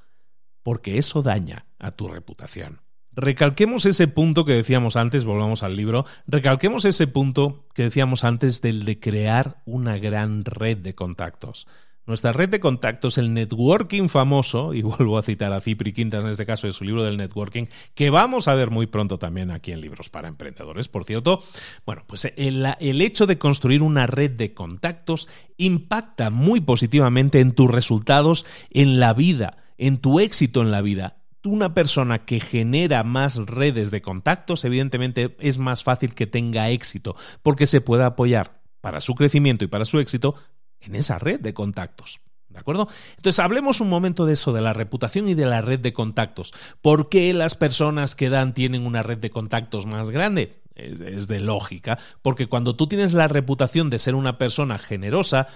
porque eso daña a tu reputación. Recalquemos ese punto que decíamos antes, volvamos al libro, recalquemos ese punto que decíamos antes del de crear una gran red de contactos. Nuestra red de contactos, el networking famoso, y vuelvo a citar a Cipri Quintas en este caso de su libro del networking, que vamos a ver muy pronto también aquí en Libros para Emprendedores, por cierto. Bueno, pues el, el hecho de construir una red de contactos impacta muy positivamente en tus resultados en la vida, en tu éxito en la vida una persona que genera más redes de contactos, evidentemente es más fácil que tenga éxito, porque se puede apoyar para su crecimiento y para su éxito en esa red de contactos. ¿De acuerdo? Entonces, hablemos un momento de eso, de la reputación y de la red de contactos. ¿Por qué las personas que dan tienen una red de contactos más grande? Es, de lógica, porque cuando tú tienes la reputación de ser una persona generosa,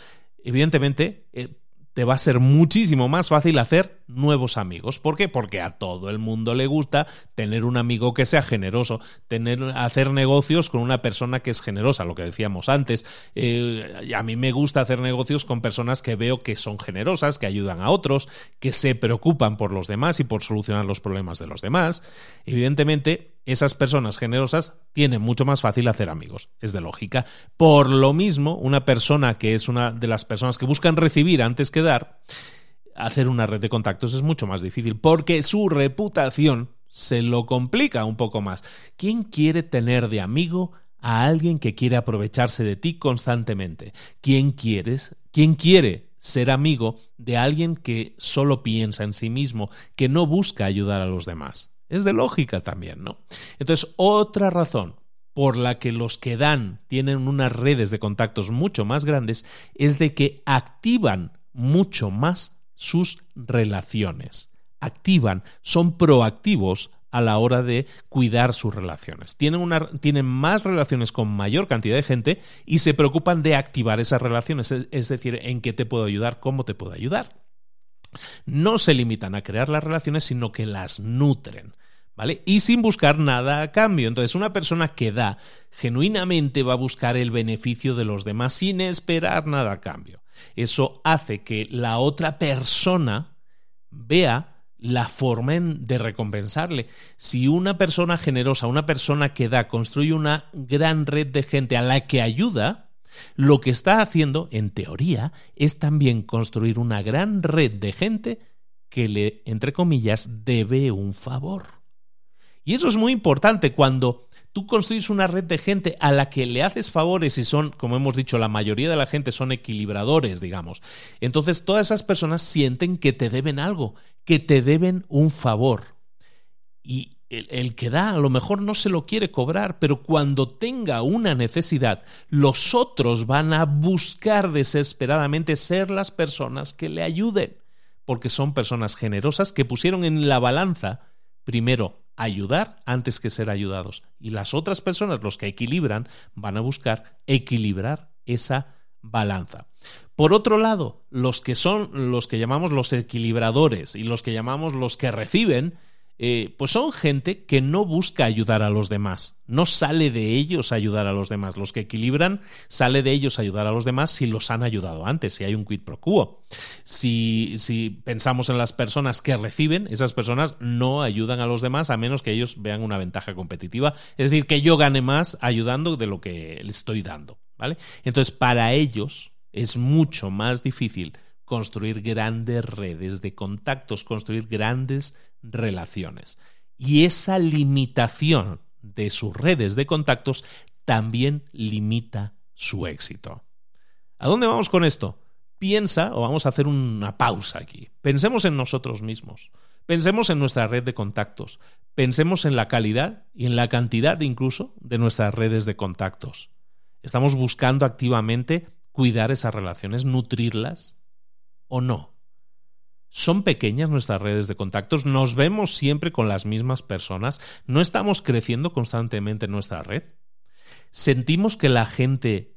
evidentemente eh, te va a ser muchísimo más fácil hacer nuevos amigos. ¿Por qué? Porque a todo el mundo le gusta tener un amigo que sea generoso, tener, hacer negocios con una persona que es generosa, lo que decíamos antes. Eh, a mí me gusta hacer negocios con personas que veo que son generosas, que ayudan a otros, que se preocupan por los demás y por solucionar los problemas de los demás. Evidentemente, esas personas generosas tienen mucho más fácil hacer amigos. Es de lógica. Por lo mismo, una persona que es una de las personas que buscan recibir antes que dar, hacer una red de contactos es mucho más difícil porque su reputación se lo complica un poco más. ¿Quién quiere tener de amigo a alguien que quiere aprovecharse de ti constantemente? ¿Quién quieres? ¿Quién quiere ser amigo de alguien que solo piensa en sí mismo, que no busca ayudar a los demás? Es de lógica también, ¿no? Entonces, otra razón por la que los que dan tienen unas redes de contactos mucho más grandes es de que activan mucho más sus relaciones. Activan, son proactivos a la hora de cuidar sus relaciones. Tienen, una, tienen más relaciones con mayor cantidad de gente y se preocupan de activar esas relaciones, es decir, en qué te puedo ayudar, cómo te puedo ayudar no se limitan a crear las relaciones, sino que las nutren. ¿Vale? Y sin buscar nada a cambio. Entonces, una persona que da genuinamente va a buscar el beneficio de los demás sin esperar nada a cambio. Eso hace que la otra persona vea la forma de recompensarle. Si una persona generosa, una persona que da, construye una gran red de gente a la que ayuda, lo que está haciendo, en teoría, es también construir una gran red de gente que le, entre comillas, debe un favor. Y eso es muy importante cuando tú construyes una red de gente a la que le haces favores y son, como hemos dicho, la mayoría de la gente son equilibradores, digamos. Entonces todas esas personas sienten que te deben algo, que te deben un favor. Y el, que da a lo mejor no se lo quiere cobrar, pero cuando tenga una necesidad, los otros van a buscar desesperadamente ser las personas que le ayuden, porque son personas generosas que pusieron en la balanza primero ayudar antes que ser ayudados. Y las otras personas, los que equilibran, van a buscar equilibrar esa balanza. Por otro lado, los que son los que llamamos los equilibradores y los que llamamos los que reciben, eh, pues son gente que no busca ayudar a los demás, no sale de ellos ayudar a los demás. Los que equilibran sale de ellos ayudar a los demás si los han ayudado antes, si hay un quid pro quo. Si, si pensamos en las personas que reciben, esas personas no ayudan a los demás a menos que ellos vean una ventaja competitiva, es decir, que yo gane más ayudando de lo que le estoy dando. ¿vale? Entonces, para ellos es mucho más difícil construir grandes redes de contactos, construir grandes relaciones. Y esa limitación de sus redes de contactos también limita su éxito. ¿A dónde vamos con esto? Piensa, o vamos a hacer una pausa aquí. Pensemos en nosotros mismos. Pensemos en nuestra red de contactos. Pensemos en la calidad y en la cantidad incluso de nuestras redes de contactos. ¿Estamos buscando activamente cuidar esas relaciones, nutrirlas o no? ¿Son pequeñas nuestras redes de contactos? ¿Nos vemos siempre con las mismas personas? ¿No estamos creciendo constantemente en nuestra red? ¿Sentimos que la gente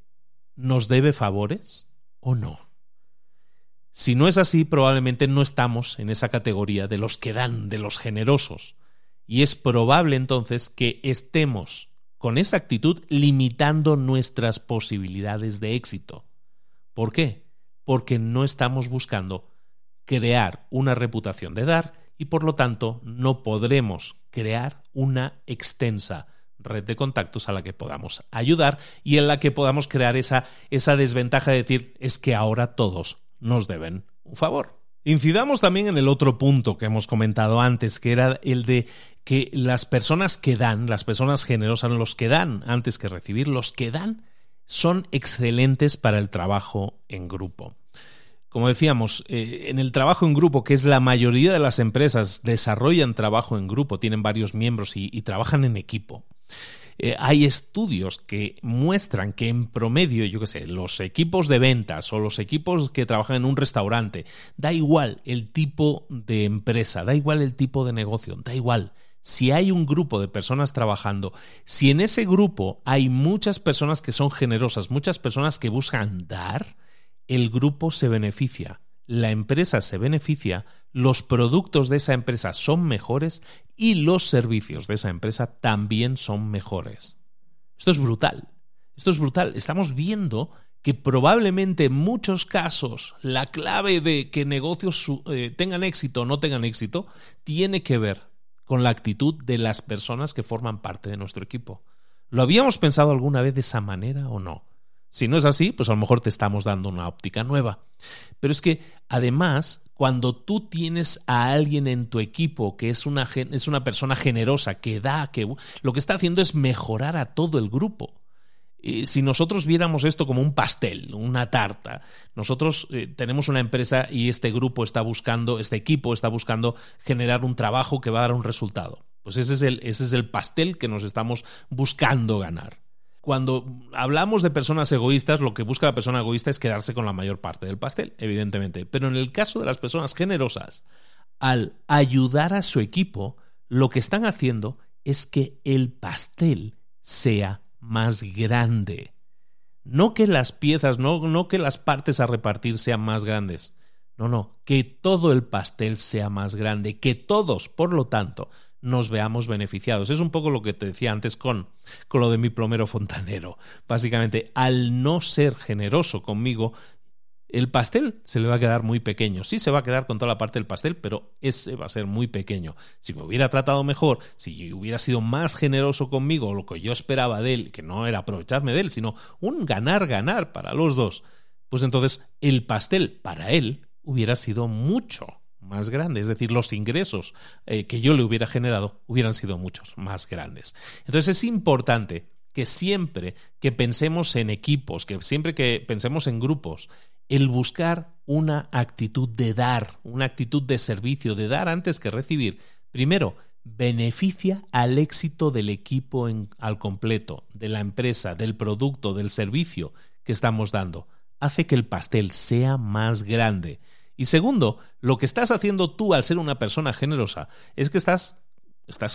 nos debe favores o no? Si no es así, probablemente no estamos en esa categoría de los que dan, de los generosos. Y es probable entonces que estemos con esa actitud limitando nuestras posibilidades de éxito. ¿Por qué? Porque no estamos buscando crear una reputación de dar y por lo tanto no podremos crear una extensa red de contactos a la que podamos ayudar y en la que podamos crear esa, esa desventaja de decir es que ahora todos nos deben un favor. Incidamos también en el otro punto que hemos comentado antes, que era el de que las personas que dan, las personas generosas, los que dan antes que recibir, los que dan, son excelentes para el trabajo en grupo. Como decíamos, eh, en el trabajo en grupo, que es la mayoría de las empresas desarrollan trabajo en grupo, tienen varios miembros y, trabajan en equipo. Eh, hay estudios que muestran que en promedio, yo qué sé, los equipos de ventas o los equipos que trabajan en un restaurante, da igual el tipo de empresa, da igual el tipo de negocio, da igual. Si hay un grupo de personas trabajando, si en ese grupo hay muchas personas que son generosas, muchas personas que buscan dar, el grupo se beneficia, la empresa se beneficia, los productos de esa empresa son mejores y los servicios de esa empresa también son mejores. Esto es brutal. Esto es brutal. Estamos viendo que probablemente en muchos casos la clave de que negocios eh, tengan éxito o no tengan éxito tiene que ver con la actitud de las personas que forman parte de nuestro equipo. ¿Lo habíamos pensado alguna vez de esa manera o no? Si no es así, pues a lo mejor te estamos dando una óptica nueva. Pero es que además, cuando tú tienes a alguien en tu equipo que es una, es una persona generosa, que da, que lo que está haciendo es mejorar a todo el grupo. Y si nosotros viéramos esto como un pastel, una tarta, nosotros eh, tenemos una empresa y este grupo está buscando, este equipo está buscando generar un trabajo que va a dar un resultado. Pues ese es el, ese es el pastel que nos estamos buscando ganar cuando hablamos de personas egoístas, lo que busca la persona egoísta es quedarse con la mayor parte del pastel, evidentemente. Pero en el caso de las personas generosas, al ayudar a su equipo, lo que están haciendo es que el pastel sea más grande. No que las piezas, no, no que las partes a repartir sean más grandes. No, no, que todo el pastel sea más grande, que todos, por lo tanto, nos veamos beneficiados. Es un poco lo que te decía antes con, con lo de mi plomero fontanero. Básicamente, al no ser generoso conmigo, el pastel se le va a quedar muy pequeño. Sí se va a quedar con toda la parte del pastel, pero ese va a ser muy pequeño. Si me hubiera tratado mejor, si hubiera sido más generoso conmigo, lo que yo esperaba de él, que no era aprovecharme de él, sino un ganar-ganar para los dos, pues entonces el pastel para él hubiera sido mucho más grande, es decir, los ingresos eh, que yo le hubiera generado hubieran sido muchos más grandes. Entonces es importante que siempre que pensemos en equipos, que siempre que pensemos en grupos, el buscar una actitud de dar, una actitud de servicio, de dar antes que recibir, primero, beneficia al éxito del equipo al completo, de la empresa, del producto, del servicio que estamos dando. Hace que el pastel sea más grande. Y segundo, lo que estás haciendo tú al ser una persona generosa es que estás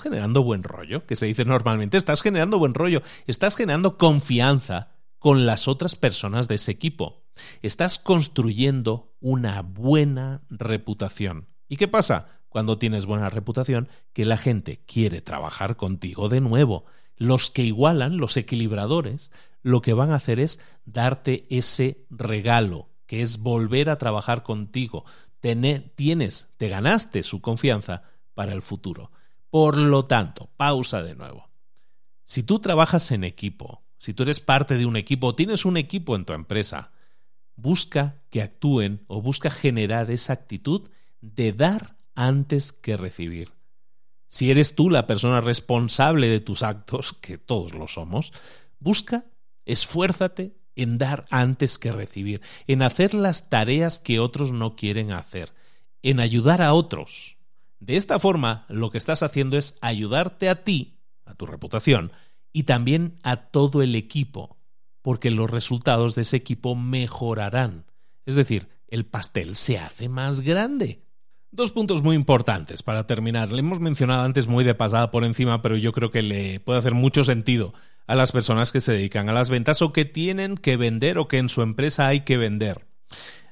generando buen rollo, que se dice normalmente, estás generando buen rollo, estás generando confianza con las otras personas de ese equipo. Estás construyendo una buena reputación. ¿Y qué pasa cuando tienes buena reputación? Que la gente quiere trabajar contigo de nuevo. Los que igualan, los equilibradores, lo que van a hacer es darte ese regalo, que es volver a trabajar contigo. tienes, te ganaste su confianza para el futuro. Por lo tanto, pausa de nuevo. Si tú trabajas en equipo, si tú eres parte de un equipo, tienes un equipo en tu empresa, busca que actúen o busca generar esa actitud de dar antes que recibir. Si eres tú la persona responsable de tus actos, que todos lo somos, busca, esfuérzate en dar antes que recibir, en hacer las tareas que otros no quieren hacer, en ayudar a otros. De esta forma, lo que estás haciendo es ayudarte a ti, a tu reputación, y también a todo el equipo, porque los resultados de ese equipo mejorarán. Es decir, el pastel se hace más grande. Dos puntos muy importantes para terminar. Le hemos mencionado antes muy de pasada por encima, pero yo creo que le puede hacer mucho sentido a las personas que se dedican a las ventas o que tienen que vender o que en su empresa hay que vender.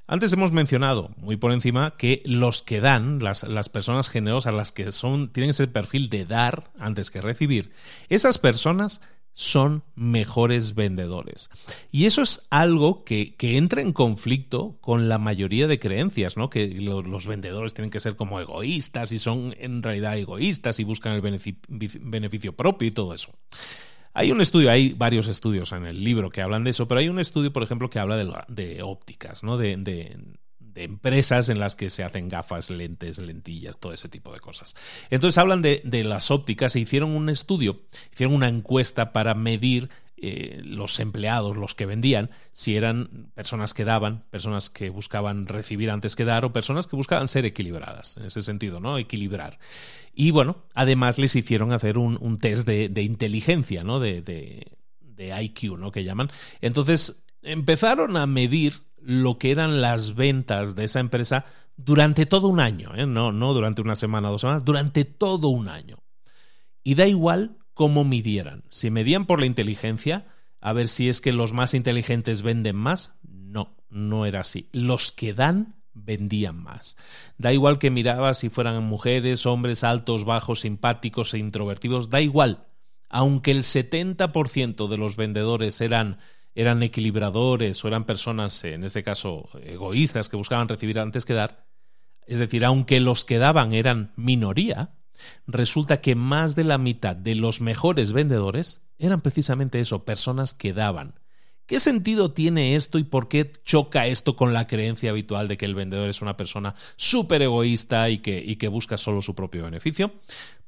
Antes hemos mencionado, muy por encima, que los que dan, las, las, personas generosas, las que son, tienen ese perfil de dar antes que recibir, esas personas son mejores vendedores. Y eso es algo que, que entra en conflicto con la mayoría de creencias, ¿no? Que los vendedores tienen que ser como egoístas y son en realidad egoístas y buscan el beneficio propio y todo eso. Hay un estudio, hay varios estudios en el libro que hablan de eso, pero hay un estudio, por ejemplo, que habla de, ópticas, ¿no? De, de, de, empresas en las que se hacen gafas, lentes, lentillas, todo ese tipo de cosas. Entonces hablan de, de las ópticas e hicieron un estudio, hicieron una encuesta para medir eh, los empleados, los que vendían, si eran personas que daban, personas que buscaban recibir antes que dar o personas que buscaban ser equilibradas, en ese sentido, ¿no? Equilibrar. Y bueno, además les hicieron hacer un, test de, inteligencia, ¿no? De, IQ, ¿no? Que llaman. Entonces empezaron a medir lo que eran las ventas de esa empresa durante todo un año, ¿eh? no, no durante una semana o dos semanas, durante todo un año. Y da igual cómo midieran. Si medían por la inteligencia, a ver si es que los más inteligentes venden más. No, no era así. Los que dan vendían más. Da igual que miraba si fueran mujeres, hombres altos, bajos, simpáticos e introvertidos, da igual. Aunque el 70% de los vendedores eran eran equilibradores o eran personas, en este caso, egoístas que buscaban recibir antes que dar, es decir, aunque los que daban eran minoría, resulta que más de la mitad de los mejores vendedores eran precisamente eso, personas que daban. ¿Qué sentido tiene esto y por qué choca esto con la creencia habitual de que el vendedor es una persona súper egoísta y que, y que busca solo su propio beneficio?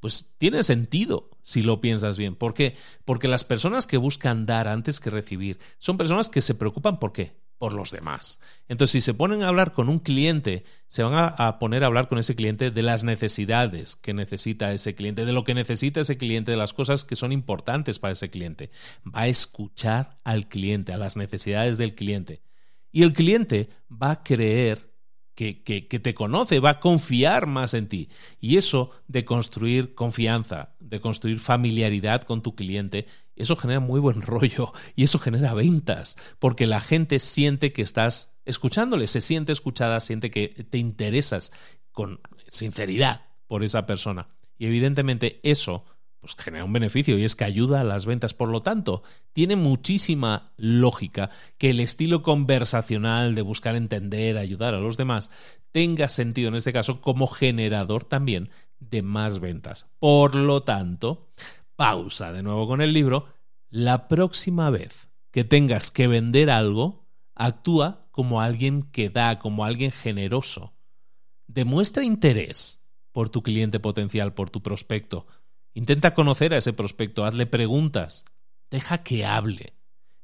Pues tiene sentido si lo piensas bien. ¿Por qué? Porque las personas que buscan dar antes que recibir son personas que se preocupan por qué? Por los demás. Entonces, si se ponen a hablar con un cliente, se van a, poner a hablar con ese cliente de las necesidades que necesita ese cliente, de lo que necesita ese cliente, de las cosas que son importantes para ese cliente. Va a escuchar al cliente, a las necesidades del cliente. Y el cliente va a creer que, que, te conoce, va a confiar más en ti. Y eso de construir confianza, de construir familiaridad con tu cliente, eso genera muy buen [laughs] rollo y eso genera ventas, porque la gente siente que estás escuchándole, se siente escuchada, siente que te interesas con sinceridad por esa persona. Y evidentemente eso pues genera un beneficio y es que ayuda a las ventas. Por lo tanto, tiene muchísima lógica que el estilo conversacional de buscar entender, ayudar a los demás, tenga sentido en este caso como generador también de más ventas. Por lo tanto, pausa de nuevo con el libro. La próxima vez que tengas que vender algo, actúa como alguien que da, como alguien generoso. Demuestra interés por tu cliente potencial, por tu prospecto. Intenta conocer a ese prospecto, hazle preguntas, deja que hable.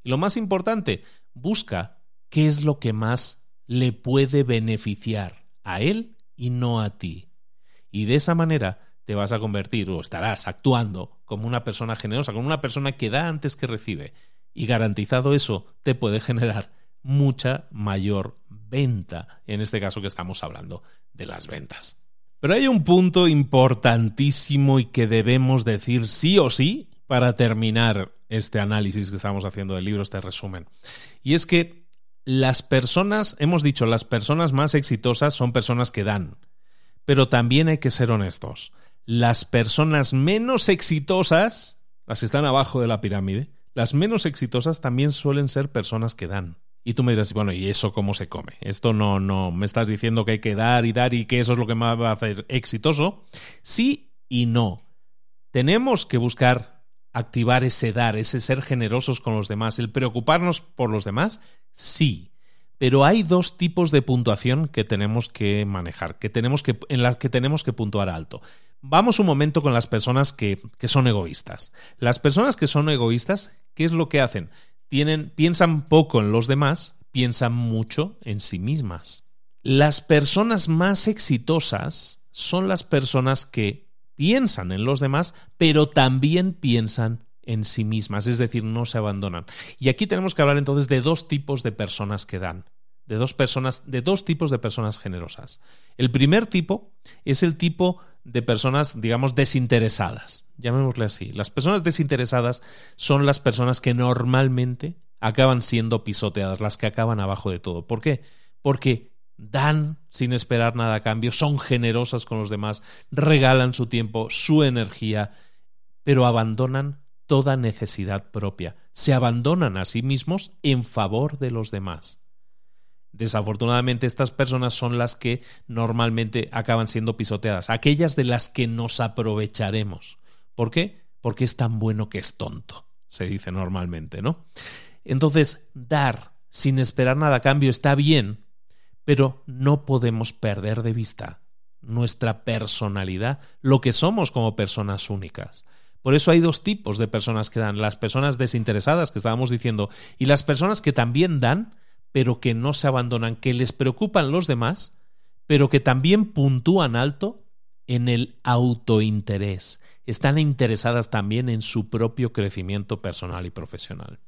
Y lo más importante, busca qué es lo que más le puede beneficiar a él y no a ti. Y de esa manera te vas a convertir o estarás actuando como una persona generosa, como una persona que da antes que recibe. Y garantizado eso te puede generar mucha mayor venta, en este caso que estamos hablando de las ventas. Pero hay un punto importantísimo y que debemos decir sí o sí para terminar este análisis que estamos haciendo del libro, este resumen. Y es que las personas, hemos dicho, las personas más exitosas son personas que dan, pero también hay que ser honestos. Las personas menos exitosas, las que están abajo de la pirámide, las menos exitosas también suelen ser personas que dan. Y tú me dirás, bueno, ¿y eso cómo se come? Esto no, no, me estás diciendo que hay que dar y dar y que eso es lo que más va a hacer exitoso. Sí y no. Tenemos que buscar activar ese dar, ese ser generosos con los demás, el preocuparnos por los demás, sí. Pero hay dos tipos de puntuación que tenemos que manejar, que tenemos que, en las que tenemos que puntuar alto. Vamos un momento con las personas que, que son egoístas. Las personas que son egoístas, ¿qué es lo que hacen? Tienen, piensan poco en los demás, piensan mucho en sí mismas. Las personas más exitosas son las personas que piensan en los demás, pero también piensan en sí mismas, es decir, no se abandonan. Y aquí tenemos que hablar entonces de dos tipos de personas que dan, de dos personas, de dos tipos de personas generosas. El primer tipo es el tipo de personas, digamos, desinteresadas, llamémosle así. Las personas desinteresadas son las personas que normalmente acaban siendo pisoteadas, las que acaban abajo de todo. ¿Por qué? Porque dan sin esperar nada a cambio, son generosas con los demás, regalan su tiempo, su energía, pero abandonan toda necesidad propia, se abandonan a sí mismos en favor de los demás. Desafortunadamente estas personas son las que normalmente acaban siendo pisoteadas, aquellas de las que nos aprovecharemos. ¿Por qué? Porque es tan bueno que es tonto, se dice normalmente, ¿no? Entonces, dar sin esperar nada a cambio está bien, pero no podemos perder de vista nuestra personalidad, lo que somos como personas únicas. Por eso hay dos tipos de personas que dan, las personas desinteresadas que estábamos diciendo y las personas que también dan, pero que no se abandonan, que les preocupan los demás, pero que también puntúan alto en el autointerés. Están interesadas también en su propio crecimiento personal y profesional.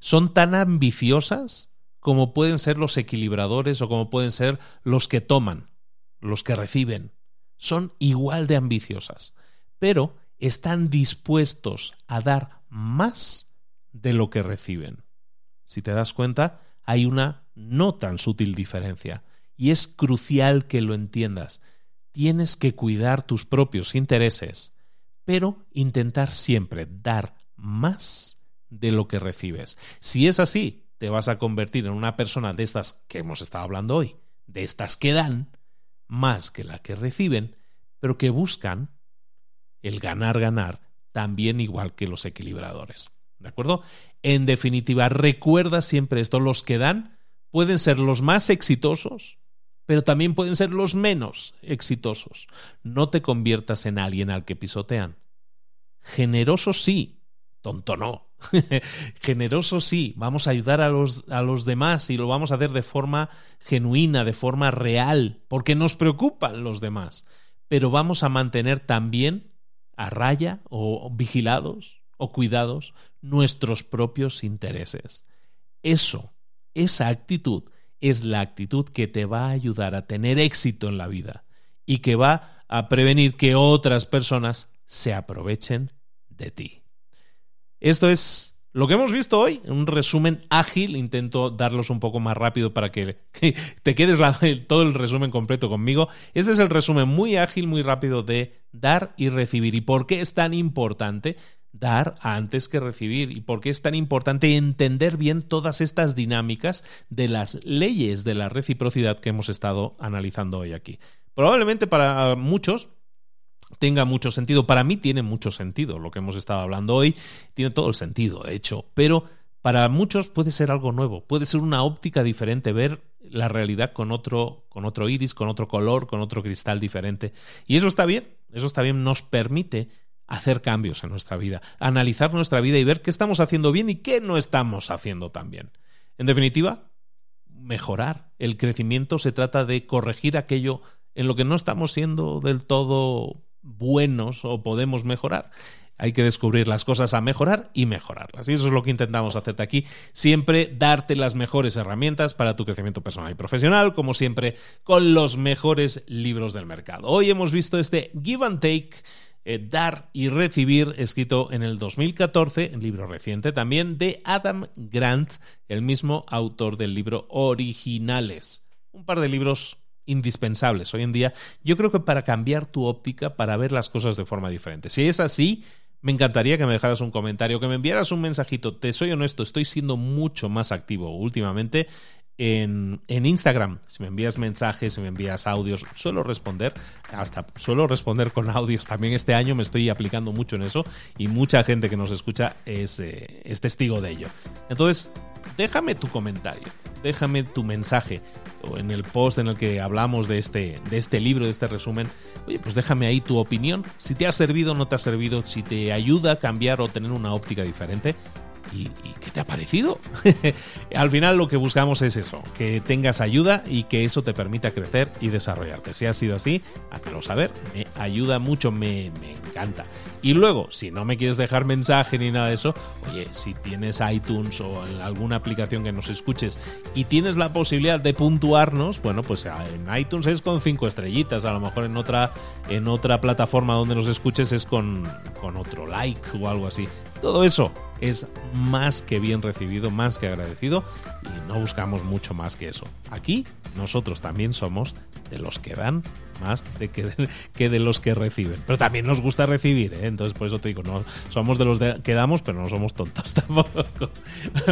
Son tan ambiciosas como pueden ser los equilibradores o como pueden ser los que toman, los que reciben. Son igual de ambiciosas, pero están dispuestos a dar más de lo que reciben. Si te das cuenta, hay una no tan sutil diferencia. Y es crucial que lo entiendas. Tienes que cuidar tus propios intereses, pero intentar siempre dar más de lo que recibes. Si es así, te vas a convertir en una persona de estas que hemos estado hablando hoy, de estas que dan más que la que reciben, pero que buscan el ganar, ganar, también igual que los equilibradores. ¿De acuerdo? En definitiva, recuerda siempre esto, los que dan pueden ser los más exitosos, pero también pueden ser los menos exitosos. No te conviertas en alguien al que pisotean. Generoso sí, tonto no. [laughs] Generoso sí, vamos a ayudar a los, a los demás y lo vamos a hacer de forma genuina, de forma real, porque nos preocupan los demás. Pero vamos a mantener también a raya o vigilados o cuidados nuestros propios intereses. Eso, esa actitud, es la actitud que te va a ayudar a tener éxito en la vida y que va a prevenir que otras personas se aprovechen de ti. Esto es lo que hemos visto hoy, un resumen ágil, intento darlos un poco más rápido para que, [laughs] te quedes todo el resumen completo conmigo. Este es el resumen muy ágil, muy rápido de dar y recibir. ¿Y por qué es tan importante? Dar antes que recibir y por qué es tan importante entender bien todas estas dinámicas de las leyes de la reciprocidad que hemos estado analizando hoy aquí. Probablemente para muchos tenga mucho sentido. Para mí tiene mucho sentido lo que hemos estado hablando hoy. Tiene todo el sentido, de hecho. Pero para muchos puede ser algo nuevo. Puede ser una óptica diferente, ver la realidad con otro, con otro iris, con otro color, con otro cristal diferente. Y eso está bien. Eso está bien. Nos permite hacer cambios en nuestra vida, analizar nuestra vida y ver qué estamos haciendo bien y qué no estamos haciendo tan bien. En definitiva, mejorar. El crecimiento se trata de corregir aquello en lo que no estamos siendo del todo buenos o podemos mejorar. Hay que descubrir las cosas a mejorar y mejorarlas. Y eso es lo que intentamos hacerte aquí. Siempre darte las mejores herramientas para tu crecimiento personal y profesional, como siempre, con los mejores libros del mercado. Hoy hemos visto este Give and Take. Eh, dar y recibir, escrito en el 2014, un libro reciente también, de Adam Grant, el mismo autor del libro Originales. Un par de libros indispensables hoy en día, yo creo que para cambiar tu óptica, para ver las cosas de forma diferente. Si es así, me encantaría que me dejaras un comentario, que me enviaras un mensajito. Te soy honesto, estoy siendo mucho más activo últimamente en, Instagram. Si me envías mensajes, si me envías audios, suelo responder, hasta suelo responder con audios. También este año me estoy aplicando mucho en eso y mucha gente que nos escucha es, eh, es testigo de ello. Entonces, déjame tu comentario, déjame tu mensaje o en el post en el que hablamos de este, de este libro, de este resumen. Oye, pues déjame ahí tu opinión. Si te ha servido o no te ha servido, si te ayuda a cambiar o tener una óptica diferente, ¿Y, qué te ha parecido? [laughs] Al final lo que buscamos es eso, que tengas ayuda y que eso te permita crecer y desarrollarte. Si ha sido así, házmelo saber, me ayuda mucho, me, me encanta. Y luego, si no me quieres dejar mensaje ni nada de eso, oye, si tienes iTunes o alguna aplicación que nos escuches y tienes la posibilidad de puntuarnos, bueno, pues en iTunes es con cinco estrellitas, a lo mejor en otra, en otra plataforma donde nos escuches es con, con otro like o algo así. Todo eso es más que bien recibido, más que agradecido y no buscamos mucho más que eso. Aquí nosotros también somos de los que dan más de que, de los que reciben. Pero también nos gusta recibir, ¿eh? entonces por eso te digo, no somos de los que damos, pero no somos tontos [laughs] tampoco.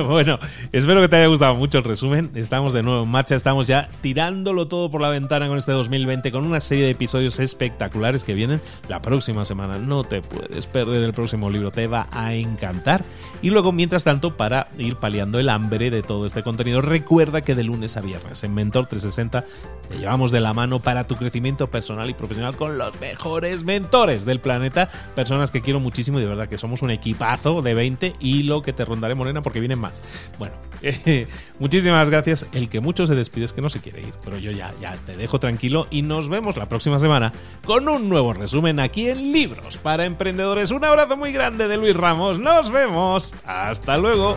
bueno, espero que te haya gustado mucho el resumen. Estamos de nuevo en marcha, estamos ya tirándolo todo por la ventana con este 2020, con una serie de episodios espectaculares que vienen la próxima semana. No te puedes perder el próximo libro, te va a encantar. Y luego, mientras tanto, para ir paliando el hambre de todo este contenido, recuerda que de lunes a viernes en Mentor 360 te llevamos de la mano para tu crecimiento personal y profesional con los mejores mentores del planeta. Personas que quiero muchísimo y de verdad que somos un equipazo de 20 y lo que te rondaré morena porque vienen más. Bueno, [laughs] muchísimas gracias. El que mucho se despide es que no se quiere ir, pero yo ya, ya te dejo tranquilo y nos vemos la próxima semana con un nuevo resumen aquí en Libros para Emprendedores. Un abrazo muy grande de Luis Ramos. Nos vemos. Hasta luego.